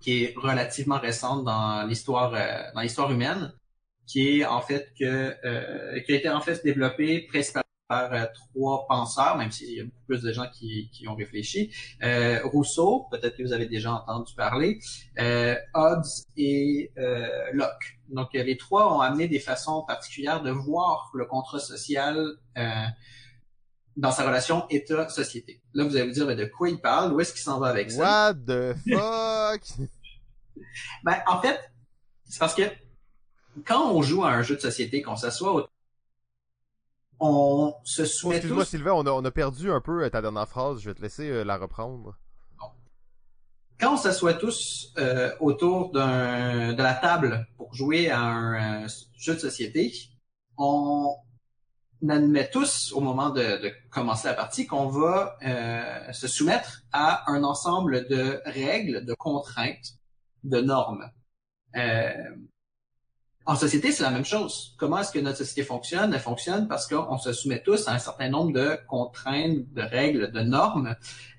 qui est relativement récente dans l'histoire euh, dans l'histoire humaine, qui est en fait que euh, qui a été en fait développée principalement par euh, trois penseurs, même s'il y a beaucoup plus de gens qui, qui ont réfléchi. Euh, Rousseau, peut-être que vous avez déjà entendu parler, euh, Hobbes et euh, Locke. Donc les trois ont amené des façons particulières de voir le contrat social euh, dans sa relation État-société. Là, vous allez vous dire, mais de quoi il parle? Où est-ce qu'il s'en va avec ça? What the fuck? ben, en fait, c'est parce que quand on joue à un jeu de société, qu'on s'assoit on se oh, Excuse-moi, tous... Sylvain, on a, on a perdu un peu ta dernière phrase. Je vais te laisser euh, la reprendre. Bon. Quand on s'assoit tous euh, autour de la table pour jouer à un euh, jeu de société, on admet tous, au moment de, de commencer la partie, qu'on va euh, se soumettre à un ensemble de règles, de contraintes, de normes. En société, c'est la même chose. Comment est-ce que notre société fonctionne? Elle fonctionne parce qu'on se soumet tous à un certain nombre de contraintes, de règles, de normes.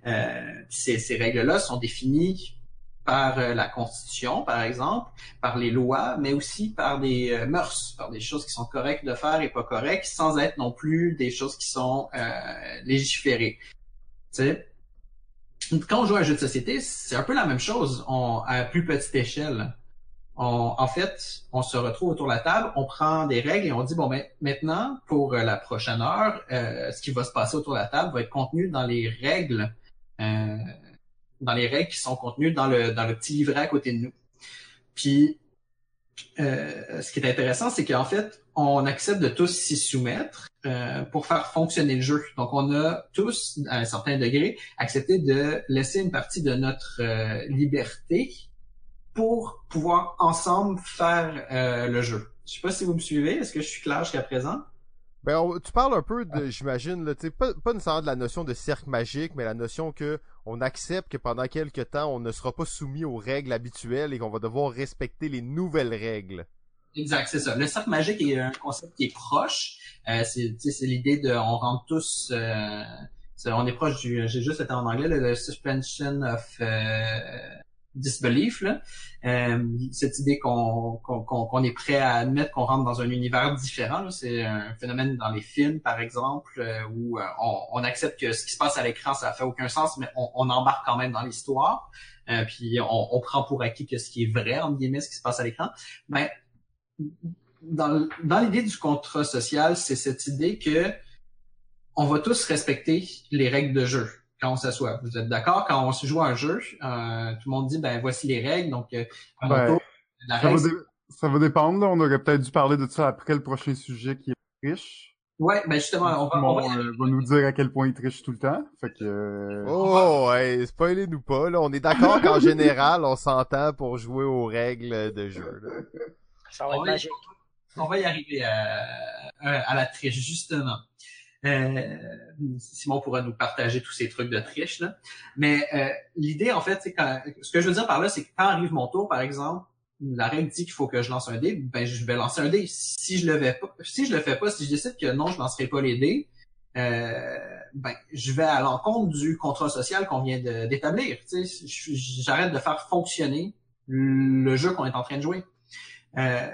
Euh, ces, ces règles-là sont définies par euh, la Constitution, par exemple, par les lois, mais aussi par des euh, mœurs, par des choses qui sont correctes de faire et pas correctes, sans être non plus des choses qui sont euh, légiférées. Tu sais, quand on joue à un jeu de société, c'est un peu la même chose on, à plus petite échelle en fait, on se retrouve autour de la table, on prend des règles et on dit bon ben maintenant pour la prochaine heure, ce qui va se passer autour de la table va être contenu dans les règles, dans les règles qui sont contenues dans le dans le petit livret à côté de nous. Puis euh, ce qui est intéressant, c'est qu'en fait, on accepte de tous s'y soumettre euh, pour faire fonctionner le jeu. Donc, on a tous, à un certain degré, accepté de laisser une partie de notre euh, liberté pour pouvoir ensemble faire le jeu. Je sais pas si vous me suivez. Est-ce que je suis clair jusqu'à présent? Ben, tu parles un peu de, j'imagine, là, pas, pas nécessairement de la notion de cercle magique, mais la notion que on accepte que pendant quelques temps, on ne sera pas soumis aux règles habituelles et qu'on va devoir respecter les nouvelles règles. Exact, c'est ça. Le cercle magique est un concept qui est proche. Euh, c'est, c'est l'idée de, on rentre tous, euh, on est proche du, j'ai juste été en anglais, le, suspension of euh, disbelief, là. Euh, cette idée qu'on qu'on est prêt à admettre qu'on rentre dans un univers différent. C'est un phénomène dans les films, par exemple, euh, où euh, on, on, accepte que ce qui se passe à l'écran, ça fait aucun sens, mais on, on embarque quand même dans l'histoire. puis on, on, prend pour acquis que ce qui est vrai, entre guillemets, ce qui se passe à l'écran. Mais dans, dans l'idée du contrat social, c'est cette idée que on va tous respecter les règles de jeu quand on s'assoit. Vous êtes d'accord? Quand on se joue à un jeu, euh, tout le monde dit, ben voici les règles. Donc, euh, ça, va dépendre. On aurait peut-être dû parler de ça après le prochain sujet qui est riche. Ouais, ben justement, on va, on euh, va... nous dire à quel point il triche tout le temps. Fait que. Oh, ouais, spoilez-nous pas. Là, on est d'accord qu'en général, on s'entend pour jouer aux règles de jeu. Là. Ça va être magique. On va y arriver à, à la triche justement. Euh, Simon pourra nous partager tous ces trucs de triche là. Mais euh, l'idée en fait, c'est quand ce que je veux dire par là, c'est que quand arrive mon tour, par exemple, la règle dit qu'il faut que je lance un dé, ben je vais lancer un dé. Si je le fais pas, si je le fais pas, si je décide que non, je lancerai pas les dés, euh, ben je vais à l'encontre du contrat social qu'on vient d'établir. J'arrête de faire fonctionner le jeu qu'on est en train de jouer. Euh,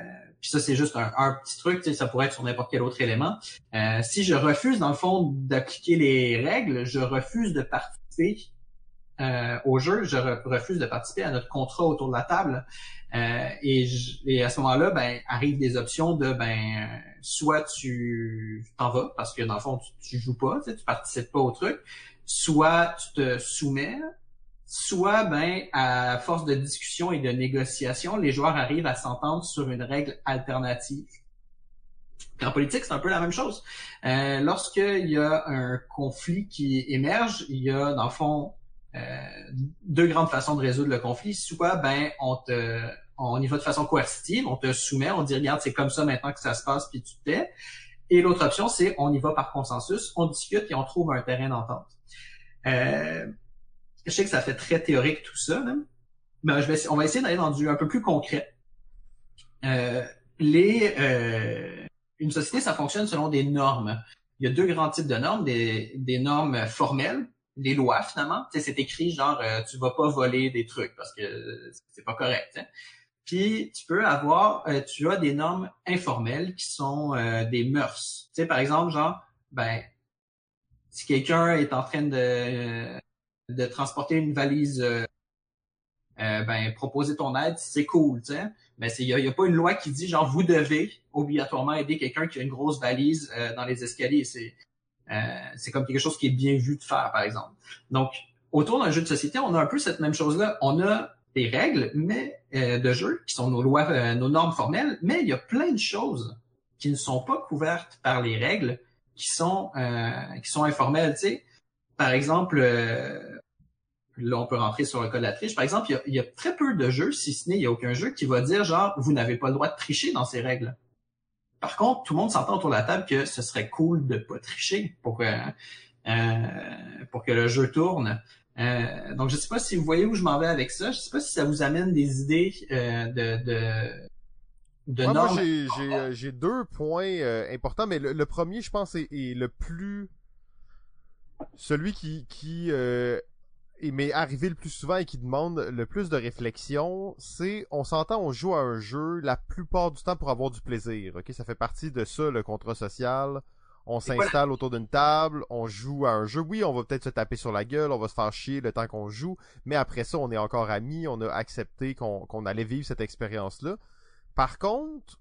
puis ça, c'est juste un, petit truc, ça pourrait être sur n'importe quel autre élément. Euh, si je refuse, dans le fond, d'appliquer les règles, je refuse de participer euh, au jeu, je refuse de participer à notre contrat autour de la table. Euh, et, et, à ce moment-là, ben, arrivent des options de ben soit tu t'en vas parce que dans le fond, tu, tu joues pas, tu, tu participes pas au truc, soit tu te soumets, soit ben à force de discussion et de négociation, les joueurs arrivent à s'entendre sur une règle alternative. en politique, c'est un peu la même chose. Euh, Lorsqu'il y a un conflit qui émerge, il y a dans le fond euh, deux grandes façons de résoudre le conflit. Soit ben on y va de façon coercitive, on te soumet, on dit regarde c'est comme ça maintenant que ça se passe puis tu te tais. Et l'autre option c'est on y va par consensus, on discute et on trouve un terrain d'entente. Euh, je sais que ça fait très théorique tout ça, mais je vais, on va essayer d'aller dans du un peu plus concret. Euh, les, euh, une société, ça fonctionne selon des normes. Il y a deux grands types de normes, des, des normes formelles, des lois finalement. Tu sais, c'est écrit genre euh, tu vas pas voler des trucs parce que c'est pas correct. Hein. Puis tu peux avoir, euh, tu as des normes informelles qui sont euh, des mœurs. Tu sais, par exemple, genre, ben, si quelqu'un est en train de de transporter une valise, euh, euh, ben proposer ton aide, c'est cool, tu sais. Mais il y a, pas une loi qui dit genre vous devez obligatoirement aider quelqu'un qui a une grosse valise euh, dans les escaliers. C'est c'est comme quelque chose qui est bien vu de faire, par exemple. Donc autour d'un jeu de société, on a un peu cette même chose-là. On a des règles, mais de jeu qui sont nos lois, nos normes formelles, mais il y a plein de choses qui ne sont pas couvertes par les règles, qui sont qui sont informelles. Tu sais, par exemple, euh, là, on peut rentrer sur le cas de la triche. Par exemple, il y, a, très peu de jeux, si ce n'est, il n'y a aucun jeu qui va dire genre, vous n'avez pas le droit de tricher dans ces règles. Par contre, tout le monde s'entend autour de la table que ce serait cool de pas tricher pour que, euh, pour que le jeu tourne. Euh, donc, je ne sais pas si vous voyez où je m'en vais avec ça. Je ne sais pas si ça vous amène des idées de, de, de normes. Moi, j'ai deux points importants, mais le, premier, je pense, est le plus celui qui, qui euh, m'est arrivé le plus souvent et qui demande le plus de réflexion, c'est on s'entend, on joue à un jeu la plupart du temps pour avoir du plaisir. Ok, ça fait partie de ça le contrat social. On s'installe autour d'une table, on joue à un jeu. Oui, on va peut-être se taper sur la gueule, on va se faire chier le temps qu'on joue, mais après ça, on est encore amis, on a accepté qu'on allait vivre cette expérience-là. Par contre,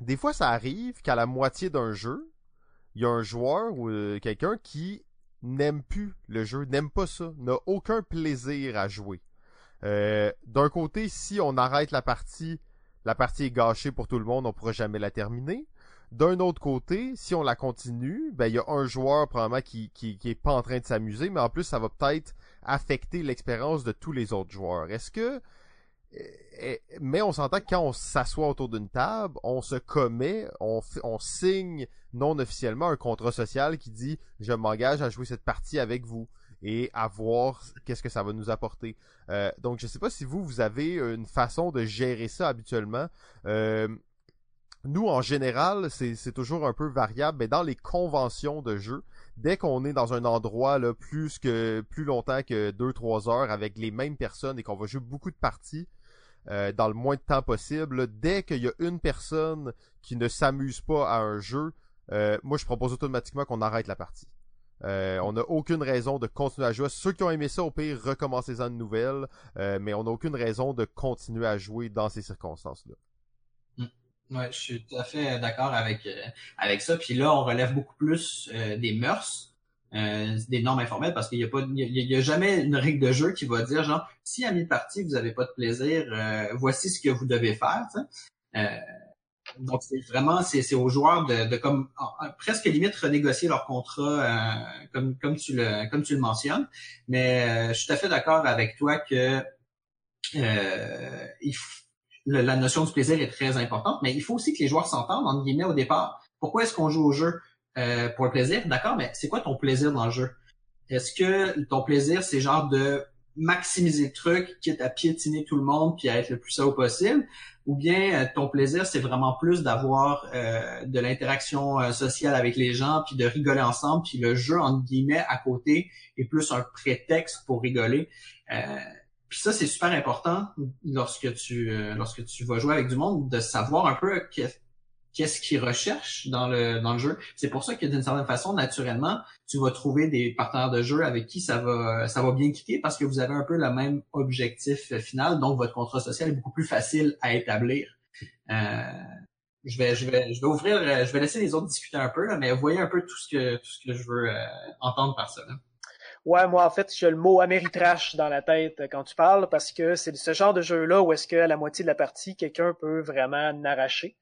des fois, ça arrive qu'à la moitié d'un jeu, il y a un joueur ou euh, quelqu'un qui n'aime plus le jeu, n'aime pas ça, n'a aucun plaisir à jouer. Euh, d'un côté, si on arrête la partie, la partie est gâchée pour tout le monde, on pourra jamais la terminer. D'un autre côté, si on la continue, ben il y a un joueur probablement qui, qui, qui pas en train de s'amuser, mais en plus ça va peut-être affecter l'expérience de tous les autres joueurs. Est-ce que mais on s'entend que quand on s'assoit autour d'une table, on se commet, on, signe non officiellement un contrat social qui dit je m'engage à jouer cette partie avec vous et à voir qu'est-ce que ça va nous apporter. Euh, donc je sais pas si vous vous avez une façon de gérer ça habituellement. Euh, nous en général c'est toujours un peu variable, mais dans les conventions de jeu, dès qu'on est dans un endroit là plus que plus longtemps que 2-3 heures avec les mêmes personnes et qu'on va jouer beaucoup de parties, euh, dans le moins de temps possible. Dès qu'il y a une personne qui ne s'amuse pas à un jeu, euh, moi je propose automatiquement qu'on arrête la partie. Euh, on n'a aucune raison de continuer à jouer. Ceux qui ont aimé ça, au pire, recommencez-en de nouvelles. mais on n'a aucune raison de continuer à jouer dans ces circonstances-là. Hmm. Ouais, je suis tout à fait d'accord avec avec ça. Puis là, on relève beaucoup plus des mœurs euh, des normes informelles parce qu'il n'y a y, a, jamais une règle de jeu qui va dire genre si à mi-partie vous n'avez pas de plaisir euh, voici ce que vous devez faire euh, donc c'est vraiment c'est aux joueurs de, de comme presque limite renégocier leur contrat euh, comme comme tu le comme tu le mentionnes. Mais je suis tout à fait d'accord avec toi que il la notion du plaisir est très importante mais il faut aussi que les joueurs s'entendent entre guillemets au départ. Pourquoi est-ce qu'on joue au jeu? Euh, pour le plaisir, d'accord, mais c'est quoi ton plaisir dans le jeu? Est-ce que ton plaisir, c'est genre de maximiser le truc, quitte à piétiner tout le monde puis à être le plus saut possible, ou bien euh, ton plaisir, c'est vraiment plus d'avoir euh, de l'interaction sociale avec les gens, puis de rigoler ensemble, puis le jeu, entre guillemets, à côté, est plus un prétexte pour rigoler. puis ça, c'est super important lorsque tu lorsque tu vas jouer avec du monde, de savoir un peu qu'est-ce qu'ils recherchent dans le dans le jeu. C'est pour ça que d'une certaine façon, naturellement, tu vas trouver des partenaires de jeu avec qui ça va ça va bien cliquer parce que vous avez un peu le même objectif final, donc votre contrat social est beaucoup plus facile à établir. Euh, je vais je vais je vais ouvrir je vais laisser les autres discuter un peu là, mais voyez un peu tout ce que tout ce que je veux euh, entendre par ça. Ouais, moi, en fait, j'ai le mot Ameritrash dans la tête quand tu parles parce que c'est ce genre de jeu-là où est-ce qu'à la moitié de la partie, quelqu'un peut vraiment n'arracher.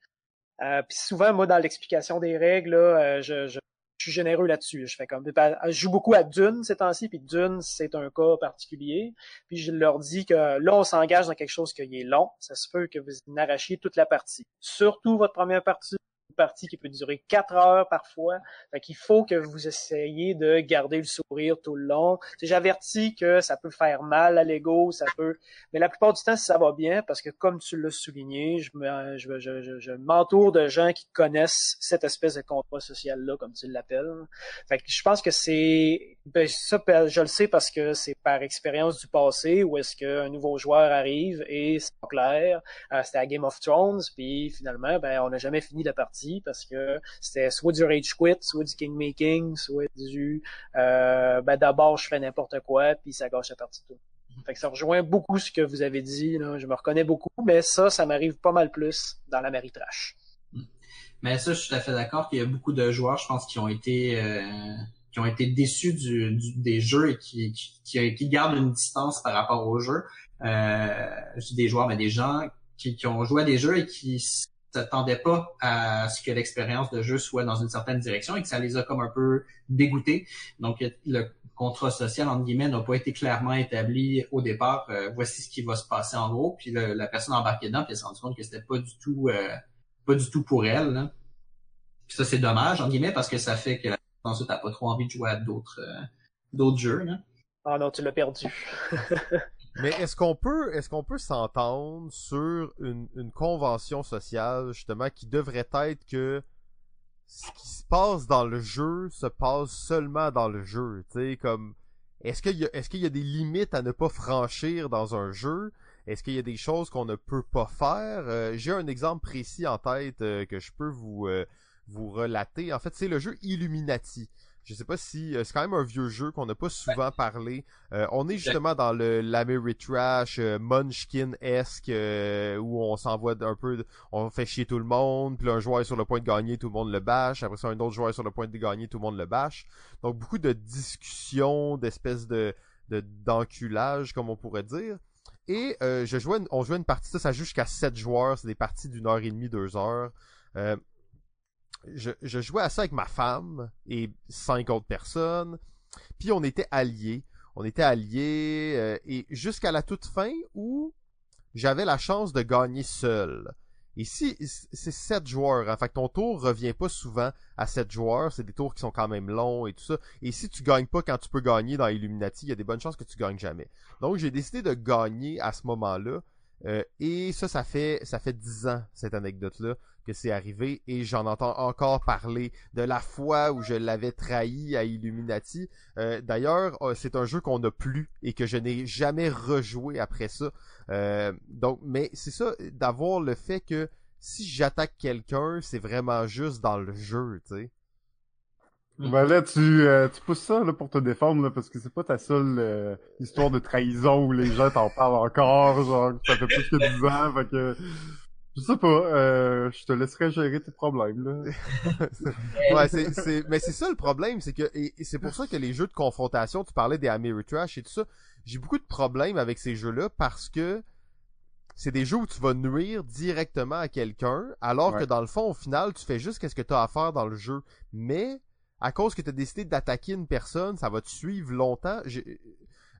Euh, puis souvent, moi, dans l'explication des règles, là, euh, je, je, suis généreux là-dessus. Je fais comme je joue beaucoup à Dune ces temps-ci, puis Dune, c'est un cas particulier. Puis je leur dis que là, on s'engage dans quelque chose qui est long. Ça se peut que vous n'arrachiez toute la partie. Surtout votre première partie, partie qui peut durer quatre heures parfois. Fait faut que vous essayiez de garder le sourire tout le long. J'avertis que ça peut faire mal à l'ego, ça peut, mais la plupart du temps, ça va bien parce que comme tu l'as souligné, je me, je, je, je, m'entoure de gens qui connaissent cette espèce de contrat social là, comme tu l'appelles. Fait que je pense que c'est, ben, ça, je le sais parce que c'est par expérience du passé où est-ce qu'un nouveau joueur arrive et c'est pas clair. Euh, c'était à Game of Thrones, puis finalement, ben, on n'a jamais fini la partie parce que c'était soit du rage quit, soit du kingmaking, soit du euh, ben d'abord je fais n'importe quoi puis ça gâche la partie de tout. Fait que ça rejoint beaucoup ce que vous avez dit. Je me reconnais beaucoup, mais ça, ça m'arrive pas mal plus dans la Trash. Mais ça, je suis tout à fait d'accord qu'il y a beaucoup de joueurs, je pense, qui ont été euh, qui ont été déçus du, des jeux et qui, qui, qui, gardent une distance par rapport aux jeux. Euh, je dis des joueurs, mais des gens qui, qui ont joué à des jeux et qui s'attendaient pas à ce que l'expérience de jeu soit dans une certaine direction et que ça les a comme un peu dégoûtés. Donc le contrat social entre guillemets n'a pas été clairement établi au départ. Euh, voici ce qui va se passer en gros. Puis la personne embarquée dedans puis elle s'est rendue compte que c'était pas du tout euh, pas du tout pour elle. Là. Puis ça c'est dommage entre guillemets parce que ça fait que la personne ensuite n'a pas trop envie de jouer à d'autres euh, d'autres jeux. Là. Ah non, tu l'as perdu. Mais est-ce qu'on peut, est-ce qu'on peut s'entendre sur une, une convention sociale justement qui devrait être que ce qui se passe dans le jeu se passe seulement dans le jeu, tu sais, comme est-ce qu'il y a, est-ce qu'il y a des limites à ne pas franchir dans un jeu? Est-ce qu'il y a des choses qu'on ne peut pas faire? Euh, j'ai un exemple précis en tête euh, que je peux vous, euh, vous relater. En fait, c'est le jeu Illuminati. Je sais pas si euh, c'est quand même un vieux jeu qu'on n'a pas souvent parlé. Euh, on est justement dans le l'Ameritrash euh, Munchkin-esque euh, où on s'envoie un peu, on fait chier tout le monde, puis là, un joueur est sur le point de gagner, tout le monde le bâche. Après ça, un autre joueur est sur le point de gagner, tout le monde le bâche. Donc beaucoup de discussions, d'espèces de de d'enculage, comme on pourrait dire. Et euh, je jouais, on jouait une partie, ça, ça joue jusqu'à 7 joueurs, c'est des parties d'une heure et demie, deux heures. Je, je, jouais à ça avec ma femme et cinq autres personnes. Puis on était alliés. On était alliés euh, et jusqu'à la toute fin où j'avais la chance de gagner seul. Ici, c'est sept joueurs. En hein. fait, ton tour revient pas souvent à sept joueurs. C'est des tours qui sont quand même longs et tout ça. Et si tu gagnes pas quand tu peux gagner dans Illuminati, il y a des bonnes chances que tu gagnes jamais. Donc, j'ai décidé de gagner à ce moment-là. Euh, et ça, ça fait ça fait dix ans cette anecdote-là que c'est arrivé et j'en entends encore parler de la fois où je l'avais trahi à Illuminati. Euh, D'ailleurs, euh, c'est un jeu qu'on a plus et que je n'ai jamais rejoué après ça. Euh, donc, mais c'est ça, d'avoir le fait que si j'attaque quelqu'un, c'est vraiment juste dans le jeu, tu sais. Ben là, tu, pousses ça là, pour te défendre, là, parce que c'est pas ta seule histoire de trahison où les gens t'en parlent encore, genre, ça fait plus que 10 ans, fait que... Je sais pas, euh, je te laisserai gérer tes problèmes, là. ouais, c'est, c'est, mais c'est ça le problème, c'est que, et, c'est pour ça que les jeux de confrontation, tu parlais des Ameritrash et tout ça, j'ai beaucoup de problèmes avec ces jeux-là parce que c'est des jeux où tu vas nuire directement à quelqu'un, alors Ouais. que dans le fond, au final, tu fais juste qu'est-ce que tu as à faire dans le jeu. Mais, à cause que tu as décidé d'attaquer une personne, ça va te suivre longtemps. J'ai-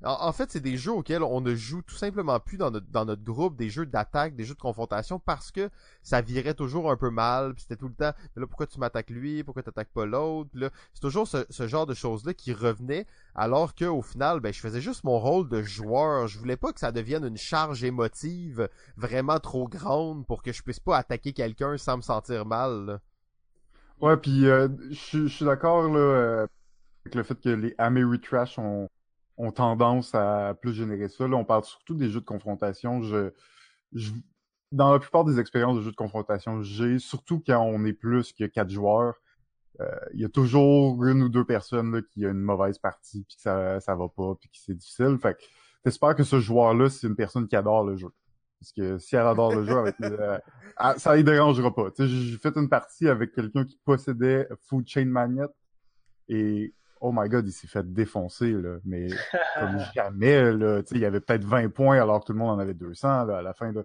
En, fait, c'est des jeux auxquels on ne joue tout simplement plus dans notre, groupe, des jeux d'attaque, des jeux de confrontation, parce que ça virait toujours un peu mal, puis c'était tout le temps, mais là, pourquoi tu m'attaques lui, pourquoi tu n'attaques pas l'autre, c'est toujours ce, genre de choses-là qui revenait, alors que au final, ben, je faisais juste mon rôle de joueur. Je voulais pas que ça devienne une charge émotive vraiment trop grande pour que je puisse pas attaquer quelqu'un sans me sentir mal. Ouais, puis euh, je suis- d'accord euh, avec le fait que les Ameritrash ont, ont tendance à plus générer ça. Là, on parle surtout des jeux de confrontation. Je, je, dans la plupart des expériences de jeux de confrontation, j'ai surtout quand on est plus que quatre joueurs, euh, il y a toujours une ou deux personnes là, qui a une mauvaise partie puis que ça ça va pas puis que c'est difficile. Fait que t'espères que ce joueur-là c'est une personne qui adore le jeu. Parce que si elle adore le jeu, avec euh, ça ne dérangera pas. J'ai fait une partie avec quelqu'un qui possédait Food Chain Magnet et oh my god, il s'est fait défoncer là, mais comme jamais là. Tu sais, il y avait peut-être 20 points alors que tout le monde en avait 200 là, à la fin. Là.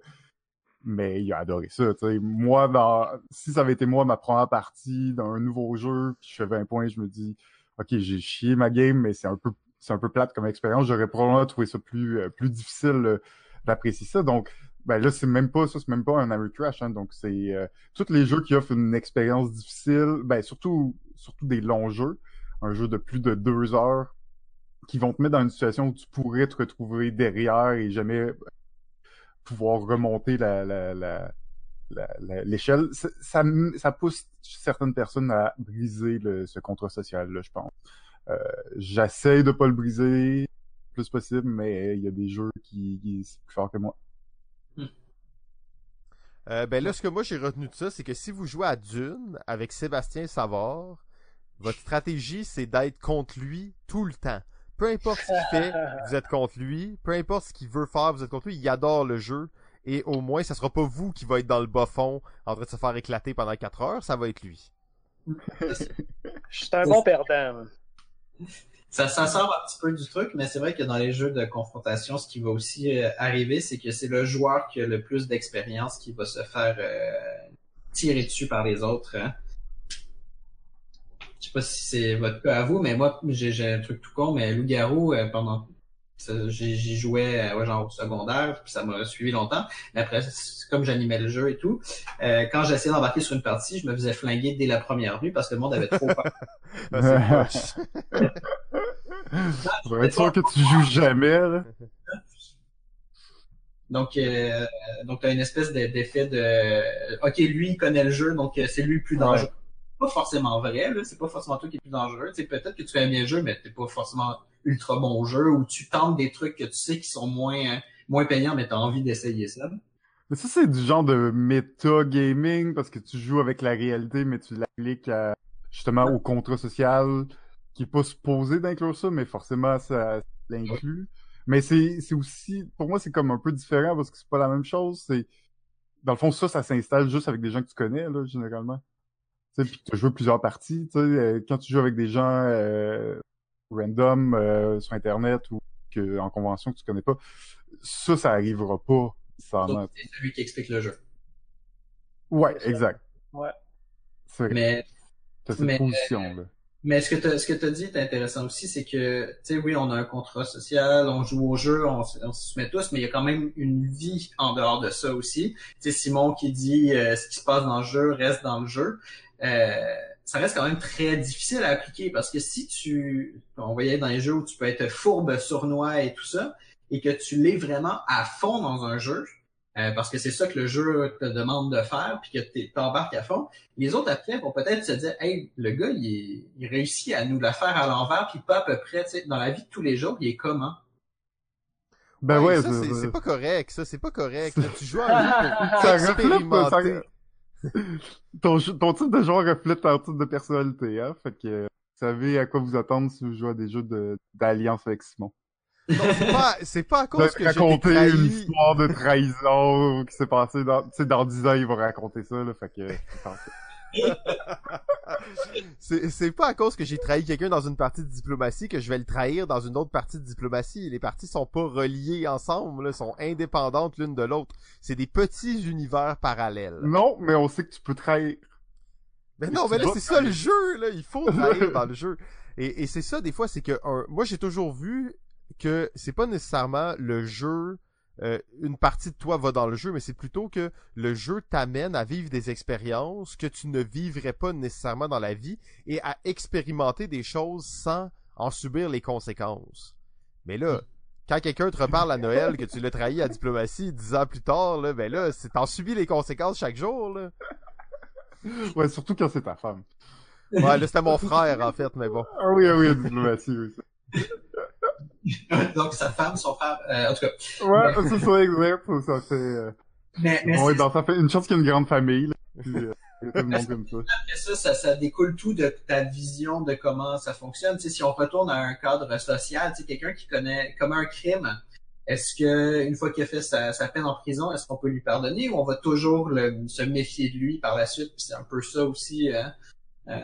Mais il a adoré ça. Tu sais, moi, dans... si ça avait été moi ma première partie d'un nouveau jeu, puis je fais 20 points, je me dis, ok, j'ai chié ma game, mais c'est un peu c'est un peu plate comme expérience. J'aurais probablement trouvé ça plus euh, plus difficile d'apprécier ça. Donc ben là, c'est même pas ça, c'est même pas un Ameritrash, hein, donc c'est euh, tous les jeux qui offrent une expérience difficile, ben surtout surtout des longs jeux, un jeu de plus de deux heures, qui vont te mettre dans une situation où tu pourrais te retrouver derrière et jamais pouvoir remonter la la la la- la- l'échelle. Ça, ça ça pousse certaines personnes à briser le, ce contrat social là, je pense. Euh, J'essaie de pas le briser le plus possible, mais il y a des jeux qui, qui c'est plus fort que moi. Euh, ben là, ce que moi j'ai retenu de ça, c'est que si vous jouez à Dune avec Sébastien Savard, votre stratégie c'est d'être contre lui tout le temps. Peu importe ce qu'il fait, vous êtes contre lui. Peu importe ce qu'il veut faire, vous êtes contre lui. Il adore le jeu. Et au moins, ça sera pas vous qui va être dans le bas fond en train de se faire éclater pendant 4 heures, ça va être lui. Je suis un bon perdant. Ça, ça sort un petit peu du truc, mais c'est vrai que dans les jeux de confrontation, ce qui va aussi euh, arriver, c'est que c'est le joueur qui a le plus d'expérience qui va se faire euh, tirer dessus par les autres. Hein. Je sais pas si c'est votre cas à vous, mais moi, j'ai j'ai un truc tout con, mais Loup-Garou, euh, pendant ça, j'y j'y jouais euh, ouais, genre au secondaire, puis ça m'a suivi longtemps. Mais après, c'est comme j'animais le jeu et tout, euh, quand j'essayais d'embarquer sur une partie, je me faisais flinguer dès la première nuit parce que le monde avait trop peur. Ah. Pour être sûr que tu joues jamais, là. Donc, euh, donc tu as une espèce de- d'effet de OK, lui, il connaît le jeu, donc euh, c'est lui le plus dangereux. Pas forcément vrai, c'est pas forcément toi qui es plus dangereux. Peut-être que tu fais un bien jeu, mais t'es pas forcément ultra bon jeu, ou tu tentes des trucs que tu sais qui sont moins euh, moins payants, mais tu as envie d'essayer ça. Mais ça, c'est du genre de méta-gaming parce que tu joues avec la réalité, mais tu l'appliques à, justement au contrat social qui est pas supposé d'inclure ça, mais forcément, ça l'inclut. Mais c'est, aussi, pour moi, c'est comme un peu différent parce que c'est pas la même chose. Dans le fond, ça, ça s'installe juste avec des gens que tu connais, là, généralement. Tu sais, puis tu joues plusieurs parties. Tu sais, euh, quand tu joues avec des gens euh, random euh, sur Internet ou que, en convention que tu connais pas, ça, ça arrivera pas. C'est celui qui explique le jeu. Ouais, exact. Ouais. C'est Mais, cette mais- position, là. mais ce que tu ce que tu dit est intéressant aussi, c'est que, tu sais, oui, on a un contrat social, on joue au jeu, on, on se soumet tous, mais il y a quand même une vie en dehors de ça aussi. Tu sais, Simon qui dit euh, ce qui se passe dans le jeu reste dans le jeu. Euh, ça reste quand même très difficile à appliquer parce que si tu, on voyait dans les jeux où tu peux être fourbe, sournois et tout ça, et que tu l'es vraiment à fond dans un jeu, euh, parce que c'est ça que le jeu te demande de faire, puis que tu t'embarques à fond, les autres après vont peut-être se dire, hey, le gars, il, est- il réussit à nous la faire à l'envers, puis pas à peu près, tu sais, dans la vie de tous les jours, il est comment? Ben ouais, ça, c'est, pas correct, ça, c'est pas correct. là. Tu joues à un jeu pour ça reflète, ça- ton, ton type de joueur reflète ton type de personnalité, hein. Fait que, euh, vous savez à quoi vous attendre si vous jouez à des jeux de, d'alliance avec Simon. C'est pas, c'est pas à cause va que raconter une trahi. histoire de trahison qui s'est passée dans, tu sais, dans 10 ans, il va raconter ça, là. Fait que, c'est pas à cause que j'ai trahi quelqu'un dans une partie de diplomatie que je vais le trahir dans une autre partie de diplomatie. Les parties sont pas reliées ensemble, là, sont indépendantes l'une de l'autre. C'est des petits univers parallèles. non, mais on sait que tu peux trahir. Mais non, mais là, c'est ça le jeu, là. Il faut trahir dans le jeu. Et, et c'est ça, des fois, c'est que, un- moi, j'ai toujours vu que c'est pas nécessairement le jeu, euh, une partie de toi va dans le jeu, mais c'est plutôt que le jeu t'amène à vivre des expériences que tu ne vivrais pas nécessairement dans la vie et à expérimenter des choses sans en subir les conséquences. Mais là, quand quelqu'un te reparle à Noël que tu l'as trahi à diplomatie dix ans plus tard, là, ben là, c'est t'en subis les conséquences chaque jour, là. Ouais, surtout quand c'est ta femme. Ouais, là, c'était mon frère, en fait, mais bon. Ah oui, ah oui, diplomatie, oui. Donc, sa femme, son frère, euh, en tout cas. Ouais, c'est ça, exact. Ça, ça fait, euh, Mais, mais on est c'est- dans sa fa- une chance qu'il y a une grande famille, là. Puis, euh, il y a tout le monde comme ça. Après ça, ça, ça découle tout de ta vision de comment ça fonctionne. Si on retourne à un cadre social, quelqu'un qui connaît comme un crime, est-ce que une fois qu'il a fait sa, sa peine en prison, est-ce qu'on peut lui pardonner ou on va toujours le- se méfier de lui par la suite? Puis c'est un peu ça aussi hein, euh,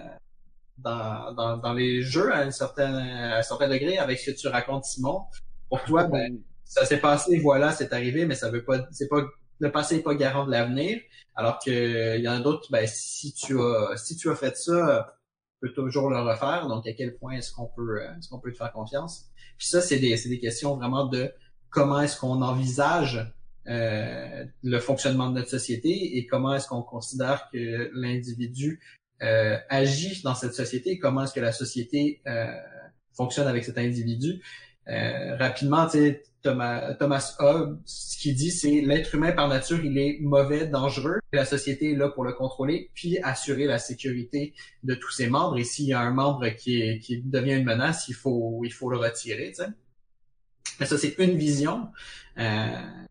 dans, dans, dans les jeux à un certain à un certain degré avec ce que tu racontes, Simon. Pour toi, ben, ça s'est passé, voilà, c'est arrivé, mais ça veut pas, c'est pas, le passé est pas garant de l'avenir. Alors que il y en a d'autres, ben, si tu as, si tu as fait ça, tu peux toujours le refaire. Donc, à quel point est-ce qu'on peut, euh, est-ce qu'on peut te faire confiance? Puis ça, c'est des, c'est des questions vraiment de comment est-ce qu'on envisage euh, le fonctionnement de notre société et comment est-ce qu'on considère que l'individu euh, agit dans cette société comment est-ce que la société euh, fonctionne avec cet individu. Euh, rapidement, Thomas, Thomas Hobbes, ce qu'il dit, c'est l'être humain par nature, il est mauvais, dangereux. La société est là pour le contrôler, puis assurer la sécurité de tous ses membres. Et s'il y a un membre qui, devient une menace, il faut, le retirer. Ça, c'est une vision. Euh,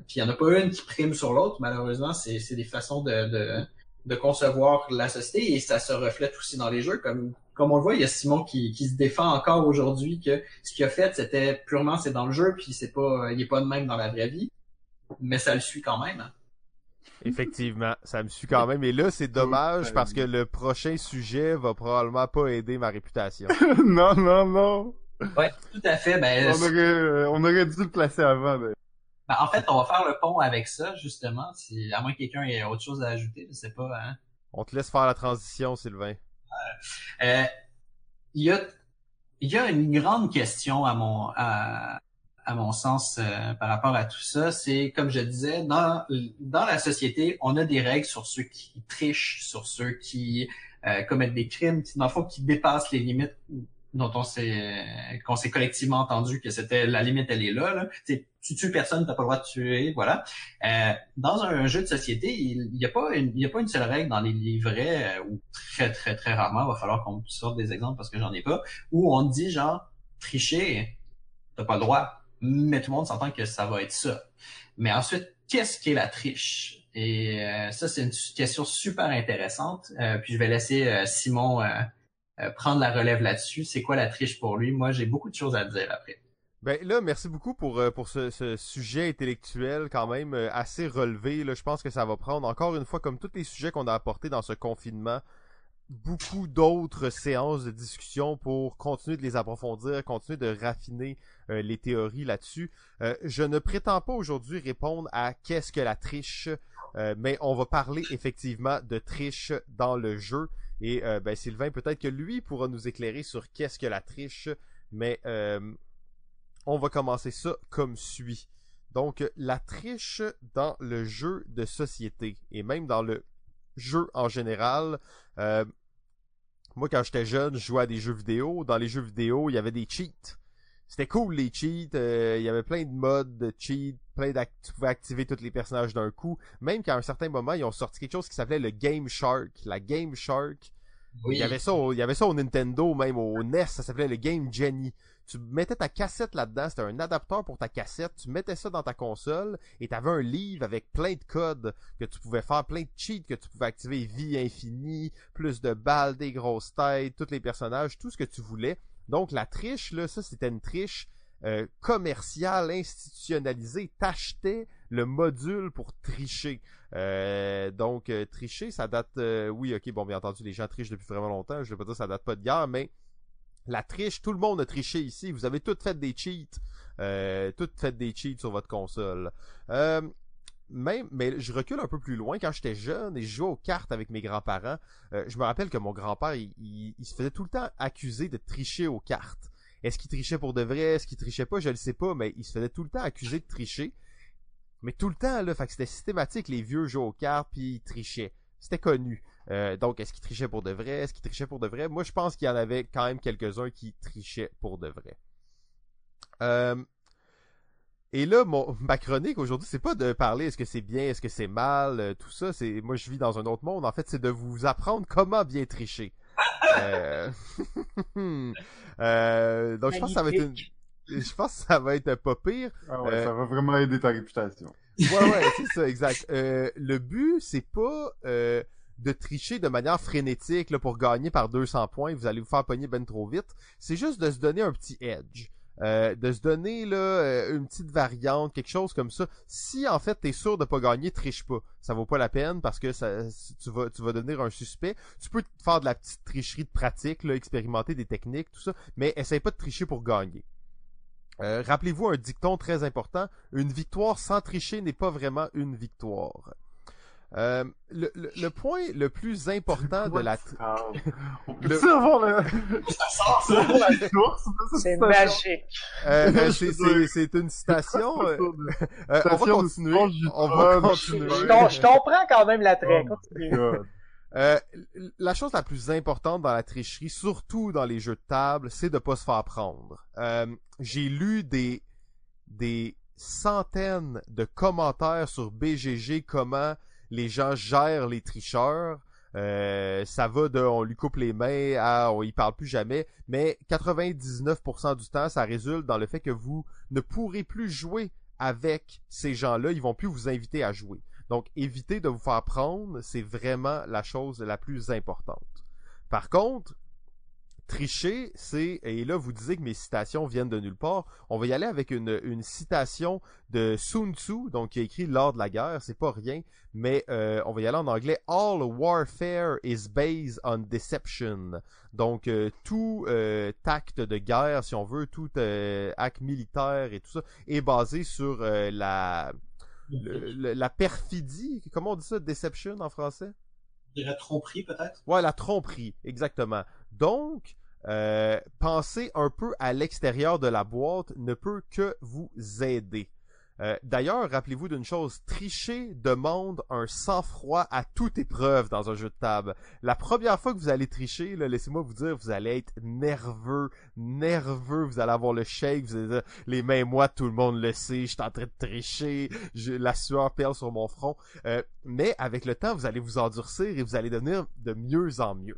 puis il n'y en a pas une qui prime sur l'autre. Malheureusement, c'est des façons de, de concevoir la société et ça se reflète aussi dans les jeux. Comme, comme on le voit, il y a Simon qui, qui se défend encore aujourd'hui que ce qu'il a fait, c'était purement c'est dans le jeu, puis c'est pas, il est pas de même dans la vraie vie. Mais ça le suit quand même. hein. Effectivement, ça me suit quand même. Et là, c'est dommage parce que le prochain sujet va probablement pas aider ma réputation. non, non, non. Ouais, tout à fait. Ben, On aurait, euh, on aurait dû le placer avant. mais- ben, en fait, on va faire le pont avec ça, justement. Si, à moins que quelqu'un ait autre chose à ajouter, je sais pas. Hein. On te laisse faire la transition, Sylvain. Euh, il y a il y a une grande question à mon à, à mon sens euh, par rapport à tout ça, c'est comme je disais dans dans la société, on a des règles sur ceux qui trichent, sur ceux qui euh, commettent des crimes, qui, dans le fond qui dépassent les limites dont on s'est qu'on s'est collectivement entendu que c'était la limite elle est là tu tues personne, t'as pas le droit de tuer, voilà. Euh, dans un jeu de société, il n'y a pas une y a pas une seule règle dans les livrets euh, ou très très très rarement, il va falloir qu'on sorte des exemples parce que j'en ai pas où on dit genre tricher, t'as pas le droit. mais tout le monde s'entend que ça va être ça. Mais ensuite, qu'est-ce qu'est la triche? Et euh, ça, c'est une question super intéressante. Euh, puis je vais laisser euh, prendre la relève là-dessus. C'est quoi la triche pour lui? Moi, j'ai beaucoup de choses à dire après. Ben là, merci beaucoup pour pour ce, sujet intellectuel quand même assez relevé. Je pense que ça va prendre encore une fois, comme tous les sujets qu'on a apportés dans ce confinement, beaucoup d'autres séances de discussion pour continuer de les approfondir, continuer de raffiner euh, les théories là-dessus. Euh, je ne prétends pas aujourd'hui répondre à qu'est-ce que la triche, euh, mais on va parler effectivement de triche dans le jeu. Et ben, Sylvain, peut-être que lui pourra nous éclairer sur qu'est-ce que la triche, mais on va commencer ça comme suit. Donc, la triche dans le jeu de société et même dans le jeu en général. Euh, moi, quand j'étais jeune, je jouais à des jeux vidéo. Dans les jeux vidéo, il y avait des cheats. C'était cool les cheats. Euh, il y avait plein de modes de cheats, plein tu pouvais activer tous les personnages d'un coup. Même qu'à un certain moment, ils ont sorti quelque chose qui s'appelait le Game Shark. La Game Shark. Il y avait ça, il y avait ça au Nintendo, même au NES, ça s'appelait le Game Genie tu mettais ta cassette là-dedans, c'était un adapteur pour ta cassette, tu mettais ça dans ta console et tu avais un livre avec plein de codes que tu pouvais faire, plein de cheats que tu pouvais activer, vie infinie, plus de balles, des grosses têtes, tous les personnages, tout ce que tu voulais. Donc la triche, là, ça c'était une triche euh, commerciale, institutionnalisée. T'achetais le module pour tricher. Euh, donc euh, tricher, ça date... oui, ok, bon, bien entendu, les gens trichent depuis vraiment longtemps. Je vais pas dire ça date pas de guerre, mais la triche, tout le monde a triché ici. Vous avez toutes fait des cheats. Euh, toutes fait des cheats sur votre console. Même, mais je recule un peu plus loin. Quand j'étais jeune et je jouais aux cartes avec mes grands-parents, euh, je me rappelle que mon grand-père, il, se faisait tout le temps accuser de tricher aux cartes. Est-ce qu'il trichait pour de vrai? Est-ce qu'il trichait pas? Je le sais pas, mais il se faisait tout le temps accuser de tricher. Mais tout le temps, là, c'était systématique, les vieux jouaient aux cartes puis ils trichaient. C'était connu. Euh, donc, est-ce qu'il trichait pour de vrai? Est-ce qu'il trichait pour de vrai? Moi, je pense qu'il y en avait quand même quelques-uns qui trichaient pour de vrai. Euh, et là, mon, ma chronique aujourd'hui, c'est pas de parler est-ce que c'est bien, est-ce que c'est mal, euh, tout ça. C'est moi, je vis dans un autre monde. En fait, c'est de vous apprendre comment bien tricher. donc, je pense que ça va être une... je pense que ça va être pas pire. Ah ouais, ça va vraiment aider ta réputation. Ouais, ouais, c'est ça, exact. le but, c'est pas de tricher de manière frénétique là, pour gagner par 200 points, vous allez vous faire pogner ben trop vite. C'est juste de se donner un petit edge. Euh, de se donner là euh, une petite variante, quelque chose comme ça. Si en fait t'es sûr de pas gagner, triche pas. Ça vaut pas la peine parce que ça, tu vas tu vas devenir un suspect. Tu peux faire de la petite tricherie de pratique, expérimenter des techniques, tout ça, mais essaye pas de tricher pour gagner. Euh, rappelez-vous un dicton très important une victoire sans tricher n'est pas vraiment une victoire. Euh, le, le, point le plus important de la... On peut le... avoir le... C'est magique. Euh, euh c'est une citation. Euh, on va continuer. On va continuer. Je, comprends quand même l'attrait. Oh euh, la chose la plus importante dans la tricherie, surtout dans les jeux de table, c'est de pas se faire prendre. Euh, J'ai lu des des centaines de commentaires sur BGG comment les gens gèrent les tricheurs. Euh, ça va de on lui coupe les mains à on y parle plus jamais, mais 99% du temps, ça résulte dans le fait que vous ne pourrez plus jouer avec ces gens-là, ils vont plus vous inviter à jouer. Donc évitez de vous faire prendre, c'est vraiment la chose la plus importante. Par contre, tricher, c'est, et là vous disiez que mes citations viennent de nulle part, on va y aller avec une, une citation de Sun Tzu, donc qui a écrit lors de la guerre, c'est pas rien, mais euh, on va y aller en anglais. All warfare is based on deception. Donc euh, tout euh, acte de guerre, si on veut, tout acte militaire et tout ça, est basé sur la, la perfidie, comment on dit ça, deception en français? La tromperie peut-être? Ouais, la tromperie, exactement. Donc, euh, penser un peu à l'extérieur de la boîte ne peut que vous aider. Euh, d'ailleurs, rappelez-vous d'une chose, tricher demande un sang-froid à toute épreuve dans un jeu de table. La première fois que vous allez tricher, laissez-moi vous dire, vous allez être nerveux, nerveux, vous allez avoir le shake, vous allez dire, les mains moites, tout le monde le sait, je suis en train de tricher, la sueur perle sur mon front. Euh, mais avec le temps, vous allez vous endurcir et vous allez devenir de mieux en mieux.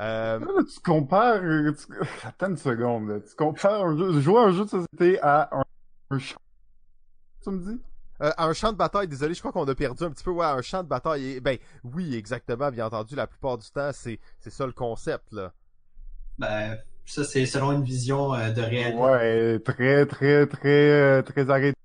Euh... tu compares, tu... attends une seconde, tu compares un jeu, jouer à un jeu de société à un un champ. Tu me dis? Euh, un champ de bataille, désolé, je crois qu'on a perdu un petit peu. Ouais, un champ de bataille. Ben oui, exactement. Bien entendu, la plupart du temps, c'est c'est ça le concept là. Ben ça c'est selon une vision euh, de réalité. Ouais, très très très euh, très arrêté.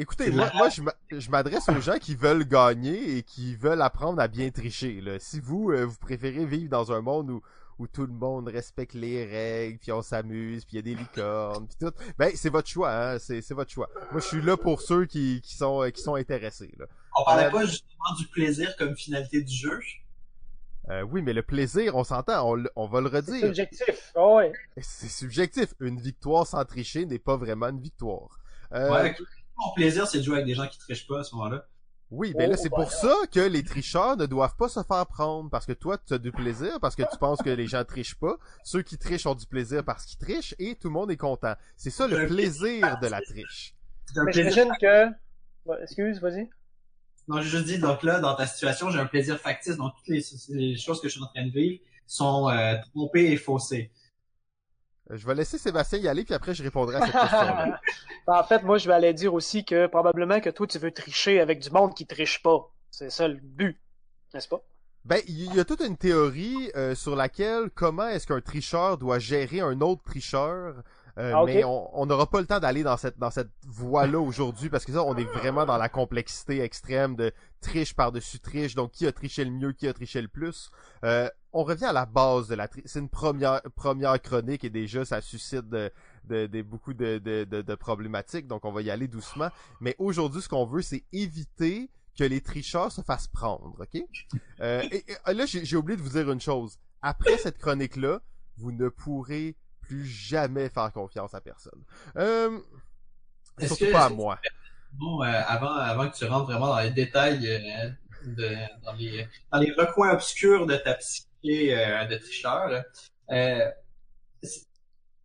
Écoutez, moi, moi je m'adresse aux gens qui veulent gagner et qui veulent apprendre à bien tricher. Là. Si vous, euh, vous préférez vivre dans un monde où, où tout le monde respecte les règles, puis on s'amuse, puis il y a des licornes, puis tout, ben c'est votre choix, hein, c'est, c'est votre choix. Moi, je suis là pour ceux qui, qui sont qui sont intéressés. Là. On parlait euh, pas justement du plaisir comme finalité du jeu? Euh, oui, mais le plaisir, on s'entend, on, on va le redire. C'est subjectif, oh ouais. C'est subjectif. Une victoire sans tricher n'est pas vraiment une victoire. Euh, ouais, mon plaisir, c'est de jouer avec des gens qui trichent pas à ce moment-là. Oui, mais là, oh, c'est pour ça que les tricheurs ne doivent pas se faire prendre. Parce que toi, tu as du plaisir, parce que tu penses que les gens trichent pas. Ceux qui trichent ont du plaisir parce qu'ils trichent et tout le monde est content. C'est ça le plaisir de la triche. J'imagine que... excuse, vas-y. Non, j'ai juste dit, donc là, dans ta situation, j'ai un plaisir factice. Donc, toutes les, choses que je suis en train de vivre sont euh, trompées et faussées. Je vais laisser Sébastien y aller, puis après je répondrai à cette question en fait, moi, je vais aller dire aussi que probablement que toi, tu veux tricher avec du monde qui triche pas. C'est ça le but, n'est-ce pas? Ben, il y a toute une théorie euh, sur laquelle comment est-ce qu'un tricheur doit gérer un autre tricheur euh, ah, mais on n'aura pas le temps d'aller dans cette dans cette voie-là aujourd'hui parce que ça, on est vraiment dans la complexité extrême de triche par-dessus triche. Donc, qui a triché le mieux, qui a triché le plus? Euh, on revient à la base de la triche. C'est une première première chronique et déjà ça suscite de, de, beaucoup de, de, de, problématiques. Donc, on va y aller doucement. Mais aujourd'hui, ce qu'on veut, c'est éviter que les tricheurs se fassent prendre, ok? Euh, et, Là, j'ai oublié de vous dire une chose. Après cette chronique-là, vous ne pourrez plus jamais faire confiance à personne. Euh, surtout pas à moi. Bon, euh, avant, avant que tu rentres vraiment dans les détails, euh, de, dans, les, dans les recoins obscurs de ta psyché euh, de tricheur,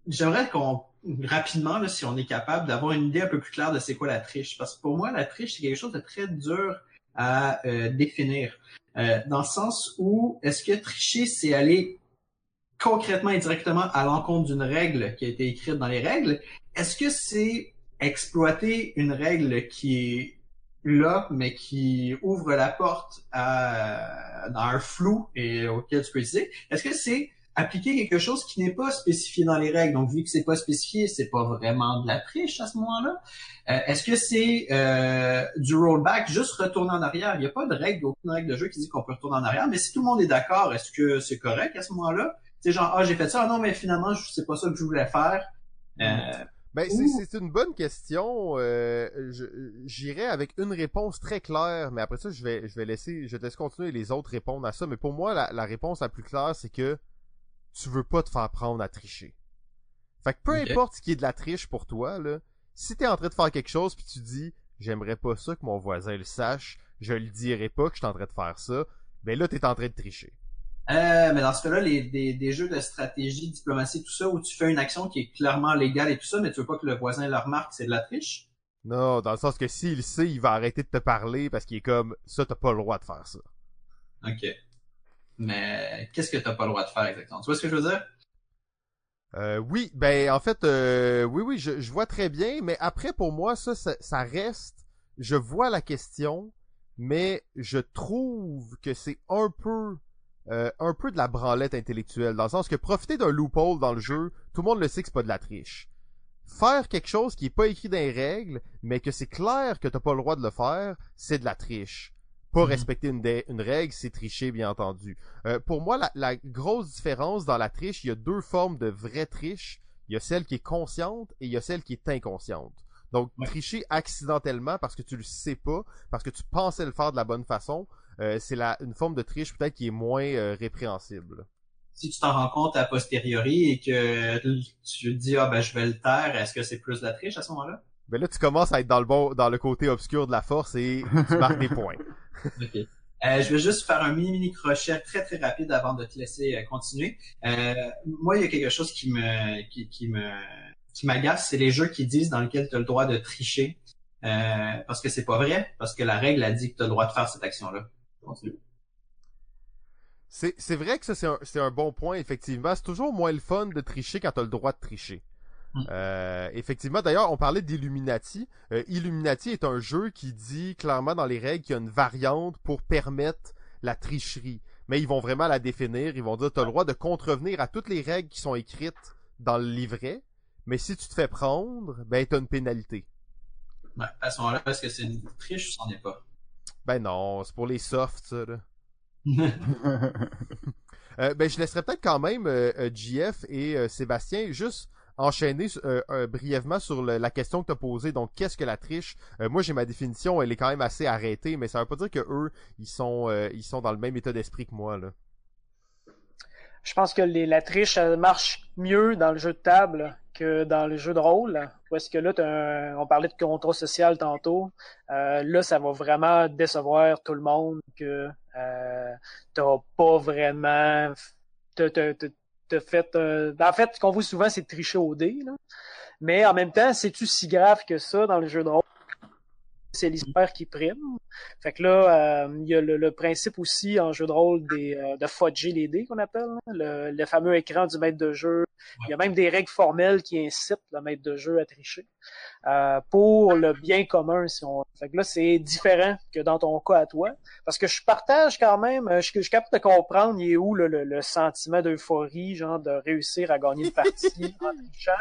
j'aimerais qu'on rapidement, là, si on est capable, d'avoir une idée un peu plus claire de c'est quoi la triche. Parce que pour moi, la triche, c'est quelque chose de très dur à définir. dans le sens où est-ce que tricher, c'est aller concrètement et directement à l'encontre d'une règle qui a été écrite dans les règles, est-ce que c'est exploiter une règle qui est là, mais qui ouvre la porte à, dans un flou et auquel tu peux utiliser? Est-ce que c'est appliquer quelque chose qui n'est pas spécifié dans les règles? Donc, vu que c'est pas spécifié, c'est pas vraiment de la triche à ce moment-là. Euh, est-ce que c'est euh, du rollback, juste retourner en arrière? Il n'y a pas de règle, aucune règle de jeu qui dit qu'on peut retourner en arrière, mais si tout le monde est d'accord, est-ce que c'est correct à ce moment-là? C'est genre, ah, j'ai fait ça, ah non, mais finalement, c'est pas ça que je voulais faire. Euh, ben, c'est une bonne question. Euh, J'irai avec une réponse très claire, mais après ça, je vais, je vais laisser, je te laisse continuer les autres répondre à ça. Mais pour moi, la, la réponse la plus claire, c'est que tu veux pas te faire prendre à tricher. Fait que peu importe ce qui est de la triche pour toi, là, si t'es en train de faire quelque chose puis tu dis, j'aimerais pas ça que mon voisin le sache, je le dirai pas que je suis en train de faire ça, ben là, t'es en train de tricher. Euh, mais dans ce cas-là, les, des, des, jeux de stratégie, diplomatie, tout ça, où tu fais une action qui est clairement légale et tout ça, mais tu veux pas que le voisin le remarque, c'est de la triche? Non, dans le sens que s'il sait, il va arrêter de te parler parce qu'il est comme, ça, t'as pas le droit de faire ça. Ok. Mais qu'est-ce que t'as pas le droit de faire exactement? Tu vois ce que je veux dire? Euh, oui, ben en fait, euh, oui, oui, je, je, vois très bien, mais après pour moi, ça, ça, ça reste, je vois la question, mais je trouve que c'est un peu euh, un peu de la branlette intellectuelle, dans le sens que profiter d'un loophole dans le jeu, tout le monde le sait que c'est pas de la triche. Faire quelque chose qui est pas écrit dans les règles, mais que c'est clair que t'as pas le droit de le faire, c'est de la triche. Pas mhm. respecter une, une, règle, c'est tricher, bien entendu. Euh, pour moi, la, la, grosse différence dans la triche, il y a deux formes de vraie triche. Il y a celle qui est consciente et il y a celle qui est inconsciente. Donc, tricher accidentellement parce que tu le sais pas, parce que tu pensais le faire de la bonne façon, euh, c'est la une forme de triche peut-être qui est moins euh, répréhensible. Si tu t'en rends compte a posteriori et que tu dis ah ben je vais le taire, est-ce que c'est plus de la triche à ce moment-là? Ben là tu commences à être dans le bon dans le côté obscur de la force et tu marques des points. ok. Euh, je vais juste faire un mini mini crochet très très rapide avant de te laisser continuer. moi, il y a quelque chose qui me qui, qui me qui m'agace, c'est les jeux qui disent dans lesquels tu as le droit de tricher. parce que c'est pas vrai, parce que la règle a dit que tu as le droit de faire cette action-là. C'est vrai que ça, c'est un, un, bon point, effectivement. C'est toujours moins le fun de tricher quand t'as le droit de tricher. Mm. Euh, effectivement, d'ailleurs, on parlait d'Illuminati. Euh, Illuminati est un jeu qui dit clairement dans les règles qu'il y a une variante pour permettre la tricherie. Mais ils vont vraiment la définir. Ils vont dire, tu as le droit de contrevenir à toutes les règles qui sont écrites dans le livret. Mais si tu te fais prendre, ben, t'as une pénalité. Ouais, à ce moment-là, est-ce que c'est une triche ou c'en est pas? Ben non, c'est pour les softs, ça, là. Euh, ben, je laisserai peut-être quand même euh, euh, JF et euh, Sébastien juste enchaîner brièvement sur le- la question que tu as posée. Donc, qu'est-ce que la triche? Moi, j'ai ma définition, elle est quand même assez arrêtée, mais ça veut pas dire que eux, ils sont, ils sont dans le même état d'esprit que moi là. Je pense que les, la triche marche mieux dans le jeu de table que dans le jeu de rôle. Parce que là, un- on parlait de contrat social tantôt. Euh, là, ça va vraiment décevoir tout le monde que euh, t'as pas vraiment t'as, fait. euh, En fait, ce qu'on voit souvent, c'est tricher au dé. Mais en même temps, c'est-tu si grave que ça dans le jeu de rôle? C'est l'histoire qui prime. Fait que là, euh, il y a le, principe aussi en jeu de rôle des, euh, de fudger les dés qu'on appelle, là. le, fameux écran du maître de jeu. Il y a même des règles formelles qui incitent le maître de jeu à tricher euh, pour le bien commun. Si on... Fait que là, c'est différent que dans ton cas à toi. Parce que je partage quand même, je, suis capable de comprendre il est où le, le, sentiment d'euphorie, genre de réussir à gagner une partie en trichant.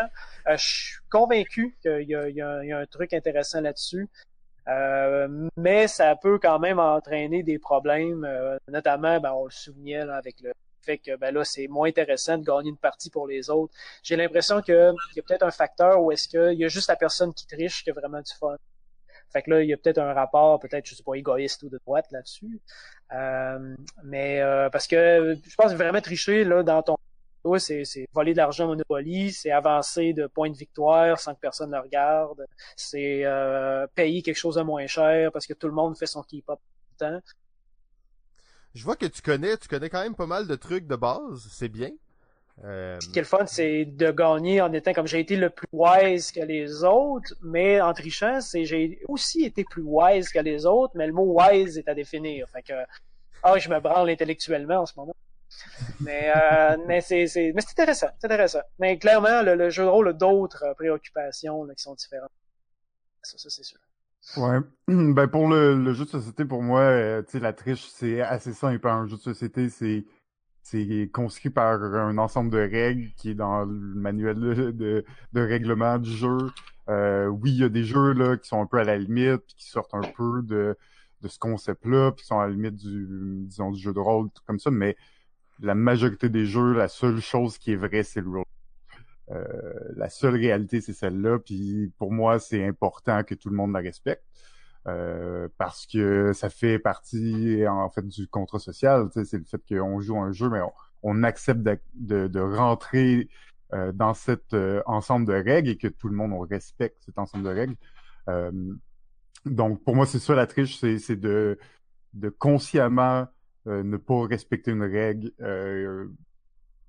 Je suis convaincu qu'il y y a un truc intéressant là-dessus. Euh, mais ça peut quand même entraîner des problèmes, euh, notamment, ben, on le soulignait là, avec le fait que ben là, c'est moins intéressant de gagner une partie pour les autres. J'ai l'impression que il y a peut-être un facteur où est-ce qu'il y a juste la personne qui triche qui a vraiment du fun. Fait que là, il y a peut-être un rapport, peut-être, je sais pas, égoïste ou de droite là-dessus. Euh, mais euh, parce que je pense vraiment tricher là dans ton c'est, voler de l'argent Monopoly, c'est avancer de points de victoire sans que personne le regarde, c'est euh, payer quelque chose de moins cher parce que tout le monde fait son keep-up tout le temps. Je vois que tu connais, tu connais quand même pas mal de trucs de base, c'est bien. Euh, Ce qui est le fun, c'est de gagner en étant comme j'ai été le plus wise que les autres, mais en trichant, c'est j'ai aussi été plus wise que les autres, mais le mot wise est à définir. Fait que ah, je me branle intellectuellement en ce moment. Mais euh, mais c'est intéressant, c'est intéressant. Mais clairement, le, jeu de rôle a d'autres euh, préoccupations qui sont différentes. Ça, ça c'est sûr. Ouais. Ben pour le, jeu de société, pour moi, euh, la triche, c'est assez simple. Un jeu de société, c'est c'est conscrit par un ensemble de règles qui est dans le manuel de, de, règlement du jeu. Oui, il y a des jeux là qui sont un peu à la limite, puis qui sortent un peu de, de ce concept-là, puis qui sont à la limite du disons du jeu de rôle, tout comme ça, mais la majorité des jeux, la seule chose qui est vraie, c'est le rôle. Euh, la seule réalité, c'est celle-là. Puis pour moi, c'est important que tout le monde la respecte. Euh, parce que ça fait partie en fait du contrat social, c'est le fait qu'on joue un jeu, mais on, accepte de, rentrer euh, dans cet euh, ensemble de règles et que tout le monde on respecte cet ensemble de règles. Donc pour moi c'est ça la triche, c'est c'est de de consciemment euh, ne pas respecter une règle euh,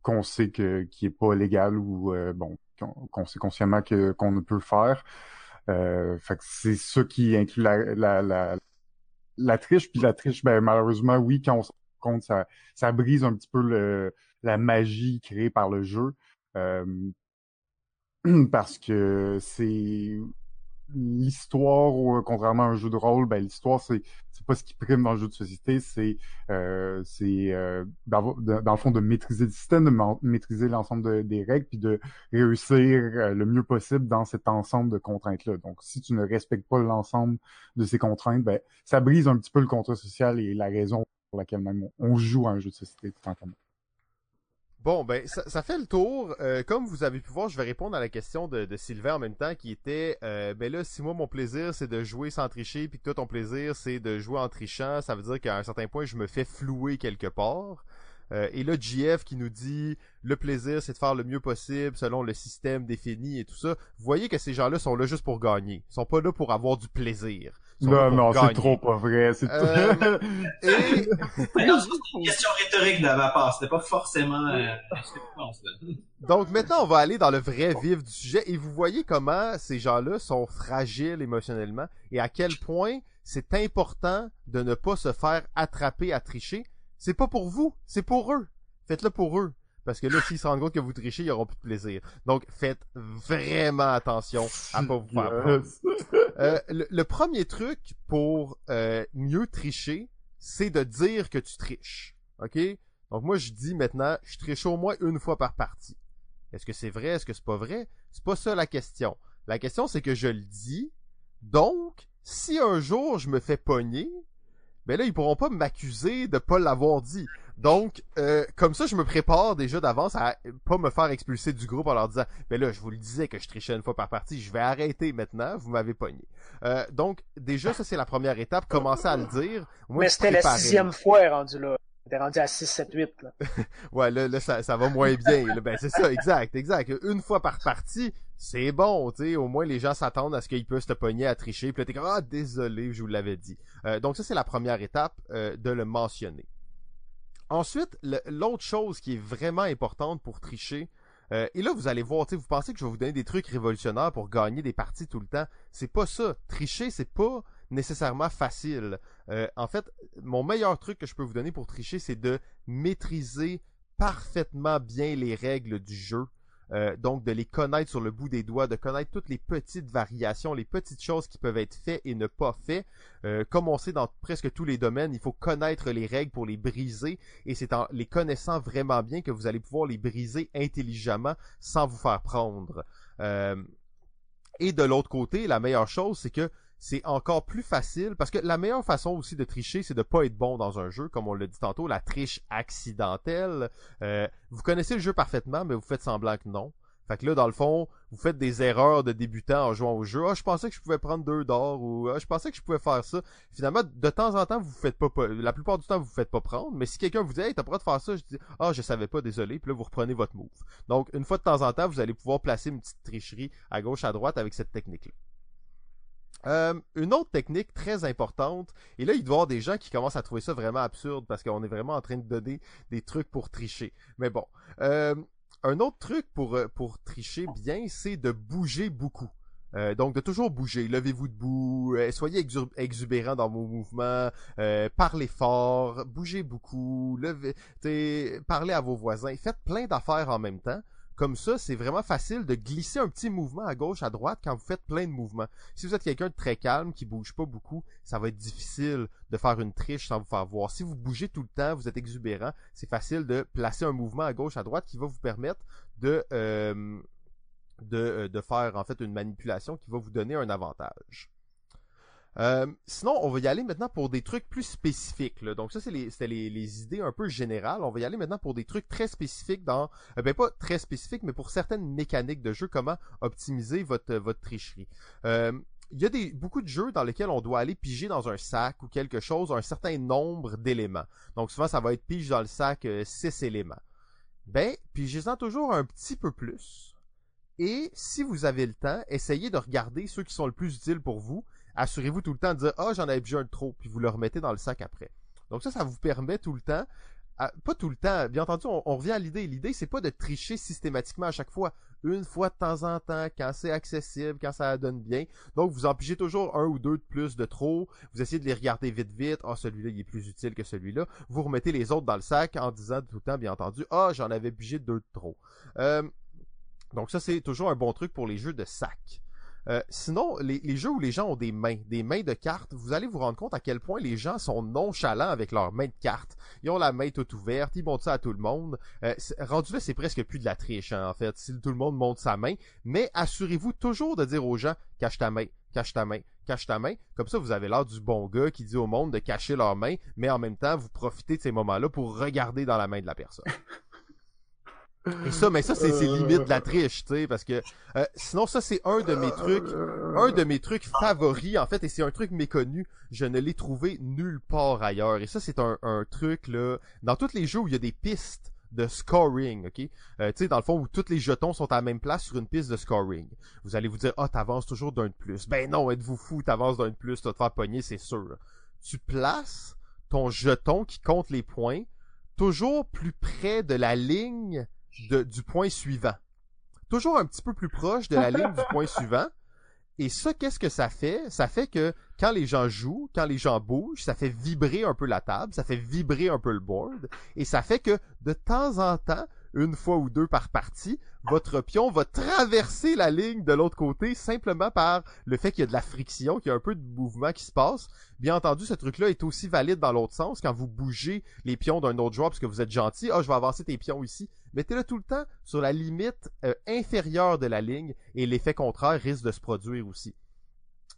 qu'on sait que qui est pas légale ou euh, bon qu'on sait consciemment que qu'on ne peut faire. Euh, fait que c'est ça qui inclut la, la, la, la triche. Puis la triche, ben malheureusement, oui, quand on se rend compte, ça, ça brise un petit peu le, la magie créée par le jeu. Euh, parce que c'est l'histoire, ou, contrairement à un jeu de rôle, ben l'histoire, c'est c'est pas ce qui prime dans le jeu de société, c'est euh, c'est euh, dans, le fond de maîtriser le système, de ma- maîtriser l'ensemble de- des règles, puis de réussir euh, le mieux possible dans cet ensemble de contraintes-là. Donc, si tu ne respectes pas l'ensemble de ces contraintes, ben ça brise un petit peu le contrat social et la raison pour laquelle même on, joue à un jeu de société tout en. Bon, ben, ça, fait le tour. Euh, comme vous avez pu voir, je vais répondre à la question de, de Sylvain en même temps, qui était, euh, ben là, si moi, mon plaisir, c'est de jouer sans tricher, puis que toi, ton plaisir, c'est de jouer en trichant, ça veut dire qu'à un certain point, je me fais flouer quelque part. Euh, et là, JF qui nous dit, le plaisir, c'est de faire le mieux possible selon le système défini et tout ça. Vous voyez que ces gens-là sont là juste pour gagner. Ils sont pas là pour avoir du plaisir. Non, non, c'est trop pas vrai. C'est Euh, Et, Mais non, c'est une question rhétorique de ma part. C'était pas forcément. Euh. Donc maintenant, on va aller dans le vrai vif du sujet et vous voyez comment ces gens-là sont fragiles émotionnellement et à quel point c'est important de ne pas se faire attraper à tricher. C'est pas pour vous, c'est pour eux. Faites-le pour eux. parce que là, s'ils se rendent compte que vous trichez, ils auront plus de plaisir. Donc, faites vraiment attention à pas vous faire prendre. Euh, le, le premier truc pour euh, mieux tricher, c'est de dire que tu triches. OK? Donc moi, je dis maintenant, je triche au moins une fois par partie. Est-ce que c'est vrai? Est-ce que c'est pas vrai? C'est pas ça la question. La question, c'est que je le dis. Donc, si un jour je me fais pogner, ben là, ils pourront pas m'accuser de pas l'avoir dit. Donc, euh, comme ça, je me prépare déjà d'avance à pas me faire expulser du groupe en leur disant, ben là, je vous le disais que je trichais une fois par partie, je vais arrêter maintenant, vous m'avez pogné. Euh, donc, déjà, ça c'est la première étape, commencer à le dire. Mais c'était la sixième fois rendu là. T'es rendu à 6, 7, 8, là. Ouais, là, là ça, ça va moins bien. là. Ben c'est ça, exact, exact. Une fois par partie, c'est bon, tu sais. Au moins les gens s'attendent à ce qu'ils peuvent te pogner à tricher. Puis là t'es comme ah désolé, je vous l'avais dit. Euh, donc ça c'est la première étape euh, de le mentionner. Ensuite, l'autre chose qui est vraiment importante pour tricher. euh, et là, vous allez voir, vous pensez que je vais vous donner des trucs révolutionnaires pour gagner des parties tout le temps. C'est pas ça. Tricher, c'est pas nécessairement facile. En fait, mon meilleur truc que je peux vous donner pour tricher, c'est de maîtriser parfaitement bien les règles du jeu. Euh, donc de les connaître sur le bout des doigts, de connaître toutes les petites variations, les petites choses qui peuvent être faites et ne pas faites. Euh, comme on sait dans presque tous les domaines, il faut connaître les règles pour les briser et c'est en les connaissant vraiment bien que vous allez pouvoir les briser intelligemment sans vous faire prendre. Euh, et de l'autre côté, la meilleure chose, c'est que c'est encore plus facile parce que la meilleure façon aussi de tricher, c'est de pas être bon dans un jeu, comme on l'a dit tantôt, la triche accidentelle. Euh, vous connaissez le jeu parfaitement, mais vous faites semblant que non. Fait que là, dans le fond, vous faites des erreurs de débutant en jouant au jeu. Ah, je pensais que je pouvais prendre deux d'or ou ah, je pensais que je pouvais faire ça. Finalement, de temps en temps, vous faites pas, la plupart du temps, vous vous faites pas prendre. Mais si quelqu'un vous dit, hey, t'as pas droit de faire ça, je dis, ah, je savais pas, désolé. Puis là, vous reprenez votre move. Donc, une fois de temps en temps, vous allez pouvoir placer une petite tricherie à gauche, à droite avec cette technique-là. Euh, une autre technique très importante, et là il doit y avoir des gens qui commencent à trouver ça vraiment absurde parce qu'on est vraiment en train de donner des trucs pour tricher. Mais bon, euh, un autre truc pour, euh, pour tricher bien, c'est de bouger beaucoup. Euh, donc de toujours bouger, levez-vous debout, euh, soyez exu- exubérant dans vos mouvements, parlez fort, bougez beaucoup, levez, parlez à vos voisins, faites plein d'affaires en même temps. Comme ça, c'est vraiment facile de glisser un petit mouvement à gauche, à droite quand vous faites plein de mouvements. Si vous êtes quelqu'un de très calme, qui bouge pas beaucoup, ça va être difficile de faire une triche sans vous faire voir. Si vous bougez tout le temps, vous êtes exubérant, c'est facile de placer un mouvement à gauche, à droite qui va vous permettre de, euh, euh, de faire en fait une manipulation qui va vous donner un avantage. Euh, sinon, on va y aller maintenant pour des trucs plus spécifiques. là. Donc ça, c'est les, c'était les, idées un peu générales. On va y aller maintenant pour des trucs très spécifiques dans, euh, ben pas très spécifiques, mais pour certaines mécaniques de jeu, comment optimiser votre tricherie. Euh, il y a beaucoup de jeux dans lesquels on doit aller piger dans un sac ou quelque chose un certain nombre d'éléments. Donc souvent, ça va être pige dans le sac 6 éléments. Ben, pigez-en toujours un petit peu plus. Et si vous avez le temps, essayez de regarder ceux qui sont le plus utiles pour vous. Assurez-vous tout le temps de dire Ah, j'en avais déjà un de trop, puis vous le remettez dans le sac après. Donc ça, ça vous permet tout le temps. pas tout le temps, bien entendu, on, revient à l'idée. L'idée, c'est pas de tricher systématiquement à chaque fois. Une fois de temps en temps, quand c'est accessible, quand ça donne bien. Donc, vous en pigez toujours un ou deux de plus de trop. Vous essayez de les regarder vite vite. Ah, celui-là, il est plus utile que celui-là. Vous remettez les autres dans le sac en disant tout le temps, bien entendu, ah, j'en avais pigé deux de trop. Euh, donc ça, c'est toujours un bon truc pour les jeux de sac. Euh, sinon, les, jeux où les gens ont des mains, des mains de cartes, vous allez vous rendre compte à quel point les gens sont nonchalants avec leurs mains de cartes. Ils ont la main toute ouverte, ils montrent ça à tout le monde. Euh, rendu là, c'est presque plus de la triche, hein, en fait, si tout le monde montre sa main. Mais assurez-vous toujours de dire aux gens, cache ta main, cache ta main, cache ta main. Comme ça, vous avez l'air du bon gars qui dit au monde de cacher leur main, mais en même temps, vous profitez de ces moments-là pour regarder dans la main de la personne. Et ça, mais ça, c'est limite de la triche, tu parce que euh, sinon, ça, c'est un de mes trucs, un de mes trucs favoris, en fait, et c'est un truc méconnu. Je ne l'ai trouvé nulle part ailleurs. Et ça, c'est un, un truc, là, dans tous les jeux où il y a des pistes de scoring, ok? Euh, tu sais, dans le fond, où tous les jetons sont à la même place sur une piste de scoring. Vous allez vous dire, ah, t'avances toujours d'un de plus. Ben non, êtes-vous fou, t'avances d'un de plus, tu vas te faire pogner, c'est sûr. Tu places ton jeton qui compte les points toujours plus près de la ligne de- du point suivant. Toujours un petit peu plus proche de la ligne du point suivant. Et ça, qu'est-ce que ça fait? Ça fait que quand les gens jouent, quand les gens bougent, ça fait vibrer un peu la table, ça fait vibrer un peu le board, et ça fait que de temps en temps, une fois ou deux par partie, votre pion va traverser la ligne de l'autre côté simplement par le fait qu'il y a de la friction, qu'il y a un peu de mouvement qui se passe. Bien entendu, ce truc-là est aussi valide dans l'autre sens quand vous bougez les pions d'un autre joueur parce que vous êtes gentil. Ah, je vais avancer tes pions ici. Mettez-le tout le temps sur la limite euh, inférieure de la ligne et l'effet contraire risque de se produire aussi.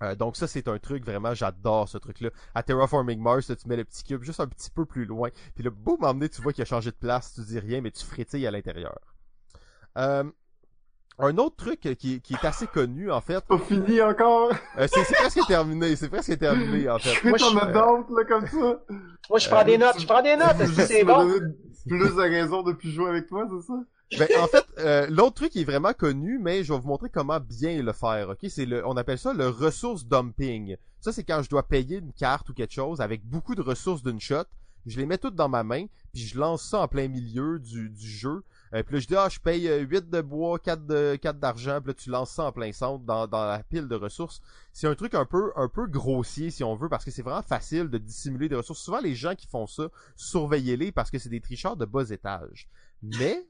Euh, donc ça c'est un truc vraiment j'adore ce truc là à Terraforming Mars tu mets le petit cube juste un petit peu plus loin puis le boum emmené tu vois qu'il a changé de place tu dis rien mais tu frétilles à l'intérieur euh, un autre truc qui, qui, est assez connu en fait pas fini encore euh, c'est presque terminé c'est presque terminé en fait je fais ton je... là comme ça moi je prends des notes je prends des notes est-ce que c'est bon? plus de raison de plus jouer avec toi c'est ça? Ben, en fait, euh, l'autre truc est vraiment connu, mais je vais vous montrer comment bien le faire. Ok, c'est le, on appelle ça le ressource dumping. Ça, c'est quand je dois payer une carte ou quelque chose avec beaucoup de ressources d'une shot. Je les mets toutes dans ma main, puis je lance ça en plein milieu du, du jeu. Euh, puis là, je dis, ah, je paye 8 de bois, 4 de 4 d'argent, puis là, tu lances ça en plein centre dans, dans la pile de ressources. C'est un truc un peu un peu grossier, si on veut, parce que c'est vraiment facile de dissimuler des ressources. Souvent, les gens qui font ça, surveillez-les parce que c'est des tricheurs de bas étage. Mais,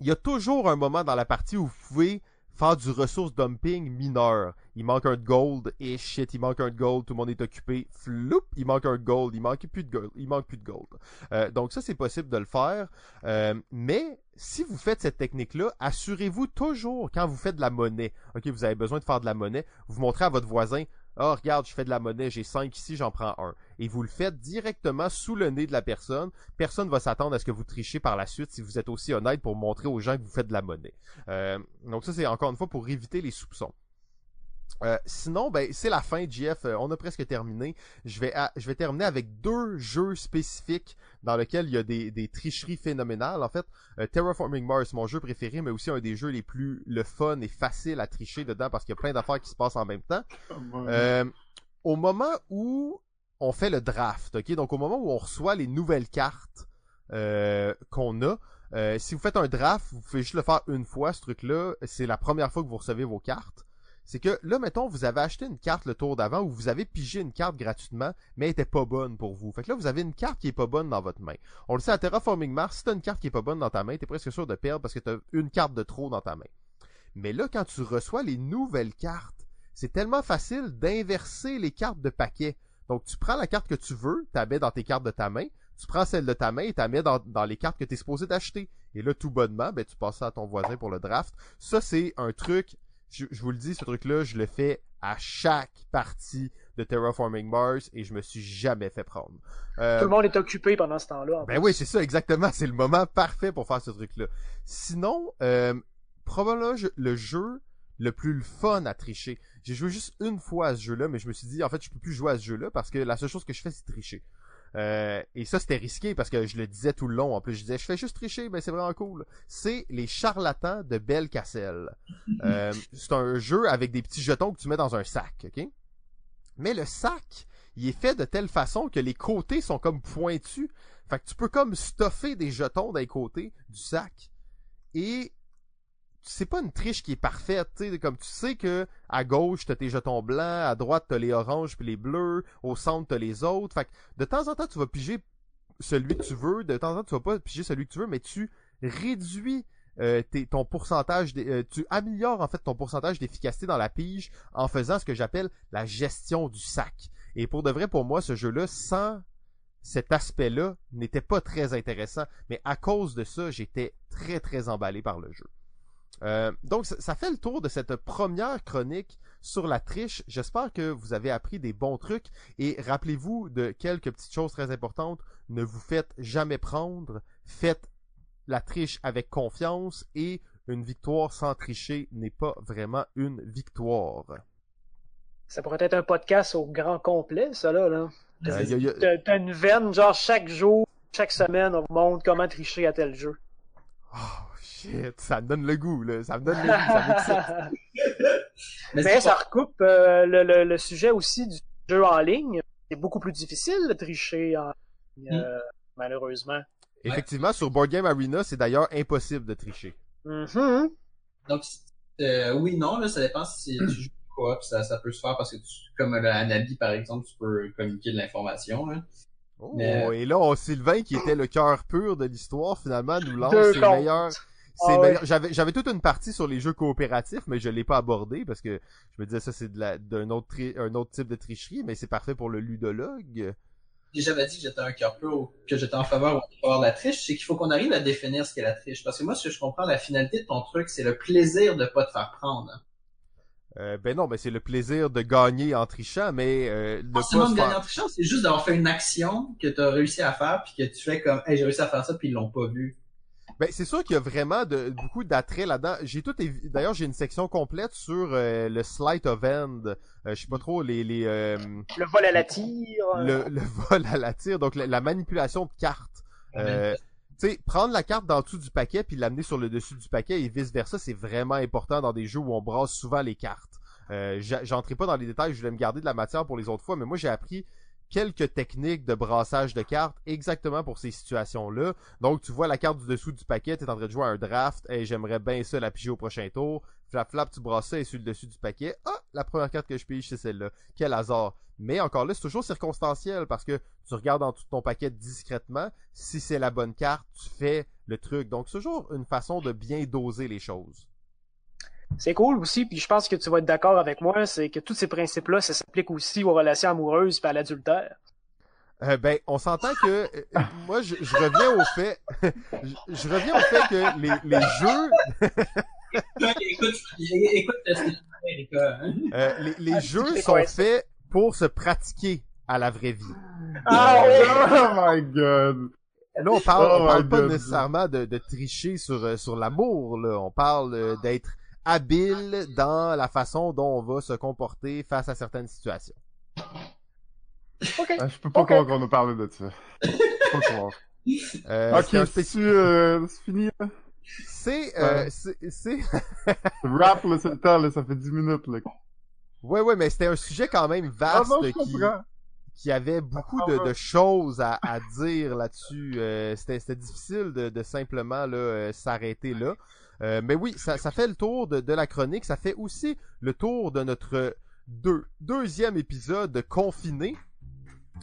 il y a toujours un moment dans la partie où vous pouvez faire du ressource dumping mineur. Il manque un de gold et shit, il manque un de gold, tout le monde est occupé. Floup, il manque un de gold, il manque plus de gold, il manque plus de gold. Euh, donc ça c'est possible de le faire, euh, mais si vous faites cette technique-là, assurez-vous toujours quand vous faites de la monnaie, ok, vous avez besoin de faire de la monnaie, vous montrez à votre voisin, oh regarde, je fais de la monnaie, j'ai 5 ici, j'en prends un. Et vous le faites directement sous le nez de la personne. Personne va s'attendre à ce que vous trichez par la suite si vous êtes aussi honnête pour montrer aux gens que vous faites de la monnaie. Euh, donc ça, c'est encore une fois pour éviter les soupçons. Euh, sinon, ben c'est la fin, JF. Euh, on a presque terminé. Je vais, je vais terminer avec deux jeux spécifiques dans lesquels il y a des, des tricheries phénoménales. En fait, euh, Terraforming Mars, mon jeu préféré, mais aussi un des jeux les plus le fun et facile à tricher dedans parce qu'il y a plein d'affaires qui se passent en même temps. au moment où on fait le draft, ok, donc au moment où on reçoit les nouvelles cartes qu'on a. si vous faites un draft, vous pouvez juste le faire une fois, ce truc-là. C'est la première fois que vous recevez vos cartes c'est que là, mettons, vous avez acheté une carte le tour d'avant ou vous avez pigé une carte gratuitement, mais elle était pas bonne pour vous. Fait que là, vous avez une carte qui est pas bonne dans votre main. On le sait à Terraforming Mars, si t'as une carte qui est pas bonne dans ta main, t'es presque sûr de perdre parce que t'as une carte de trop dans ta main. Mais là, quand tu reçois les nouvelles cartes, c'est tellement facile d'inverser les cartes de paquet. Donc, tu prends la carte que tu veux, tu mets dans tes cartes de ta main, tu prends celle de ta main et tu mets dans, dans les cartes que tu es supposé d'acheter. Et là, tout bonnement, ben, tu passes ça à ton voisin pour le draft. Ça, c'est un truc je, vous le dis, ce truc-là, je le fais à chaque partie de Terraforming Mars et je me suis jamais fait prendre. Euh, Tout le monde est occupé pendant ce temps-là. Ben oui, c'est ça, exactement. C'est le moment parfait pour faire ce truc-là. Sinon, euh, probablement le jeu le plus fun à tricher. J'ai joué juste une fois à ce jeu-là, mais je me suis dit, en fait, je peux plus jouer à ce jeu-là parce que la seule chose que je fais, c'est tricher. Euh, et ça, c'était risqué parce que je le disais tout le long. En plus, je disais, je fais juste tricher, mais c'est vraiment cool. C'est les charlatans de Belcastel. Euh, c'est un jeu avec des petits jetons que tu mets dans un sac, ok? Mais le sac, il est fait de telle façon que les côtés sont comme pointus. Fait que tu peux comme stuffer des jetons d'un côté du sac. Et c'est pas une triche qui est parfaite, tu sais, comme tu sais que à gauche t'as tes jetons blancs, à droite t'as les oranges puis les bleus, au centre t'as les autres. Fait de temps en temps tu vas piger celui que tu veux, de temps en temps tu vas pas piger celui que tu veux, mais tu réduis euh, ton pourcentage, euh, tu améliores en fait ton pourcentage d'efficacité dans la pige en faisant ce que j'appelle la gestion du sac. Et pour de vrai, pour moi, ce jeu-là, sans cet aspect-là, n'était pas très intéressant. Mais à cause de ça, j'étais très très emballé par le jeu. Euh, donc, ça, fait le tour de cette première chronique sur la triche. J'espère que vous avez appris des bons trucs et rappelez-vous de quelques petites choses très importantes. Ne vous faites jamais prendre. Faites la triche avec confiance et une victoire sans tricher n'est pas vraiment une victoire. Ça pourrait être un podcast au grand complet, ça là. là. Euh, t'as une veine, genre chaque jour, chaque semaine, on vous montre comment tricher à tel jeu. Oh, shit, ça me donne le goût, là. Ça me donne le goût, ça Mais, ça recoupe euh, le, le, sujet aussi du jeu en ligne. C'est beaucoup plus difficile de tricher en ligne, hmm. euh, malheureusement. Effectivement, sur Board Game Arena, c'est d'ailleurs impossible de tricher. Mm-hmm. Donc, euh, oui, non, là, ça dépend si tu joues quoi, ça, ça peut se faire parce que tu, comme Anabi, par exemple, tu peux communiquer de l'information. Oh, Mais- et là, on, Sylvain, qui était le cœur pur de l'histoire, finalement, nous lance Deux ses comptes. meilleurs... Ah ses ouais. meilleurs- J'avais, j'avais toute une partie sur les jeux coopératifs, mais je l'ai pas abordé parce que je me disais ça c'est de la, d'un autre, tri- un autre type de tricherie, mais c'est parfait pour le ludologue. J'ai jamais dit que j'étais un cœur pur ou que j'étais en faveur ou en faveur de la triche, c'est qu'il faut qu'on arrive à définir ce qu'est la triche. Parce que moi, ce que je comprends, la finalité de ton truc, c'est le plaisir de pas te faire prendre. Euh, ben non, mais c'est le plaisir de gagner en trichant, mais euh, de Non pas seulement se de gagner en trichant, c'est juste d'avoir fait une action que tu as réussi à faire puis que tu fais comme, hey, j'ai réussi à faire ça puis ils l'ont pas vu. Ben, c'est sûr qu'il y a vraiment de, beaucoup d'attrait là-dedans. J'ai tout, évi- d'ailleurs, j'ai une section complète sur euh, le sleight of hand. Euh, je sais pas trop les, les, euh, Le vol à la tire. le, le vol à la tire, donc la, la manipulation de cartes. Euh, tu sais, prendre la carte dans le dessous du paquet puis l'amener sur le dessus du paquet et vice versa, c'est vraiment important dans des jeux où on brasse souvent les cartes. Euh, J'entrais pas dans les détails, je voulais me garder de la matière pour les autres fois, mais moi j'ai appris quelques techniques de brassage de cartes exactement pour ces situations-là. Donc tu vois la carte du dessous du paquet, t'es en train de jouer à un draft, et j'aimerais bien ça la piger au prochain tour. Flap flap, tu brasses ça et sur le dessus du paquet, ah, la première carte que je pige c'est celle-là. Quel hasard. Mais encore là, c'est toujours circonstanciel parce que tu regardes en tout ton paquet discrètement. Si c'est la bonne carte, tu fais le truc. Donc, c'est toujours une façon de bien doser les choses. C'est cool aussi, puis je pense que tu vas être d'accord avec moi, c'est que tous ces principes-là, ça s'applique aussi aux relations amoureuses et à l'adultère. Euh, ben, on s'entend que euh, moi, je, je reviens au fait, je, je reviens au fait que les, les jeux, écoute, euh, les, les jeux sont faits pour se pratiquer à la vraie vie. Ah! Oh my god! Là, on parle, Oh on parle my pas God. nécessairement de, de tricher sur, euh, sur l'amour, là. On parle euh, d'être habile dans la façon dont on va se comporter face à certaines situations. Ok. Ah, je peux pas Ok. croire qu'on a parlé de ça. Je peux pas croire. Euh, ok, c'est euh, fini, c'est, euh, c'est, c'est, Rap, là, c'est le temps, là, ça fait 10 minutes, là. ouais, ouais, mais c'était un sujet quand même Ah vaste non, qui, qui avait beaucoup Ah, de, de choses à, à dire là-dessus. Euh, c'était, c'était difficile de, de simplement là, euh, s'arrêter là. Euh, mais oui, ça, ça fait le tour de, de la chronique. Ça fait aussi le tour de notre deux, deuxième épisode confiné.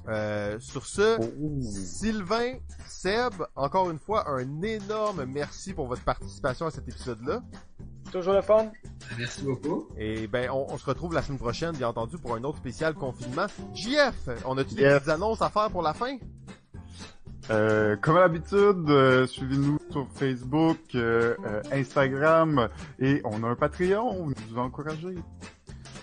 Euh, sur ce, Sylvain, Seb, encore une fois, un énorme merci pour votre participation à cet épisode-là. Toujours le fun. Merci beaucoup. Et ben, on, on se retrouve la semaine prochaine, bien entendu, pour un autre spécial confinement. JF, on a-tu des Yes. petites annonces à faire pour la fin? Euh, comme à l'habitude, euh, suivez-nous sur Facebook, euh, Instagram et on a un Patreon, vous encouragez.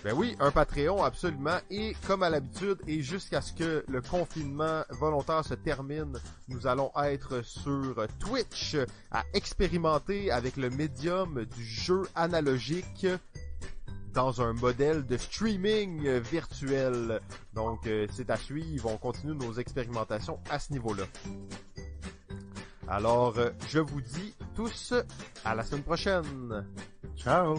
Ben oui, un Patreon, absolument. Et comme à l'habitude, et jusqu'à ce que le confinement volontaire se termine, nous allons être sur Twitch à expérimenter avec le médium du jeu analogique dans un modèle de streaming virtuel. Donc, euh, c'est à suivre. On continue nos expérimentations à ce niveau-là. Alors, euh, je vous dis tous à la semaine prochaine. Ciao!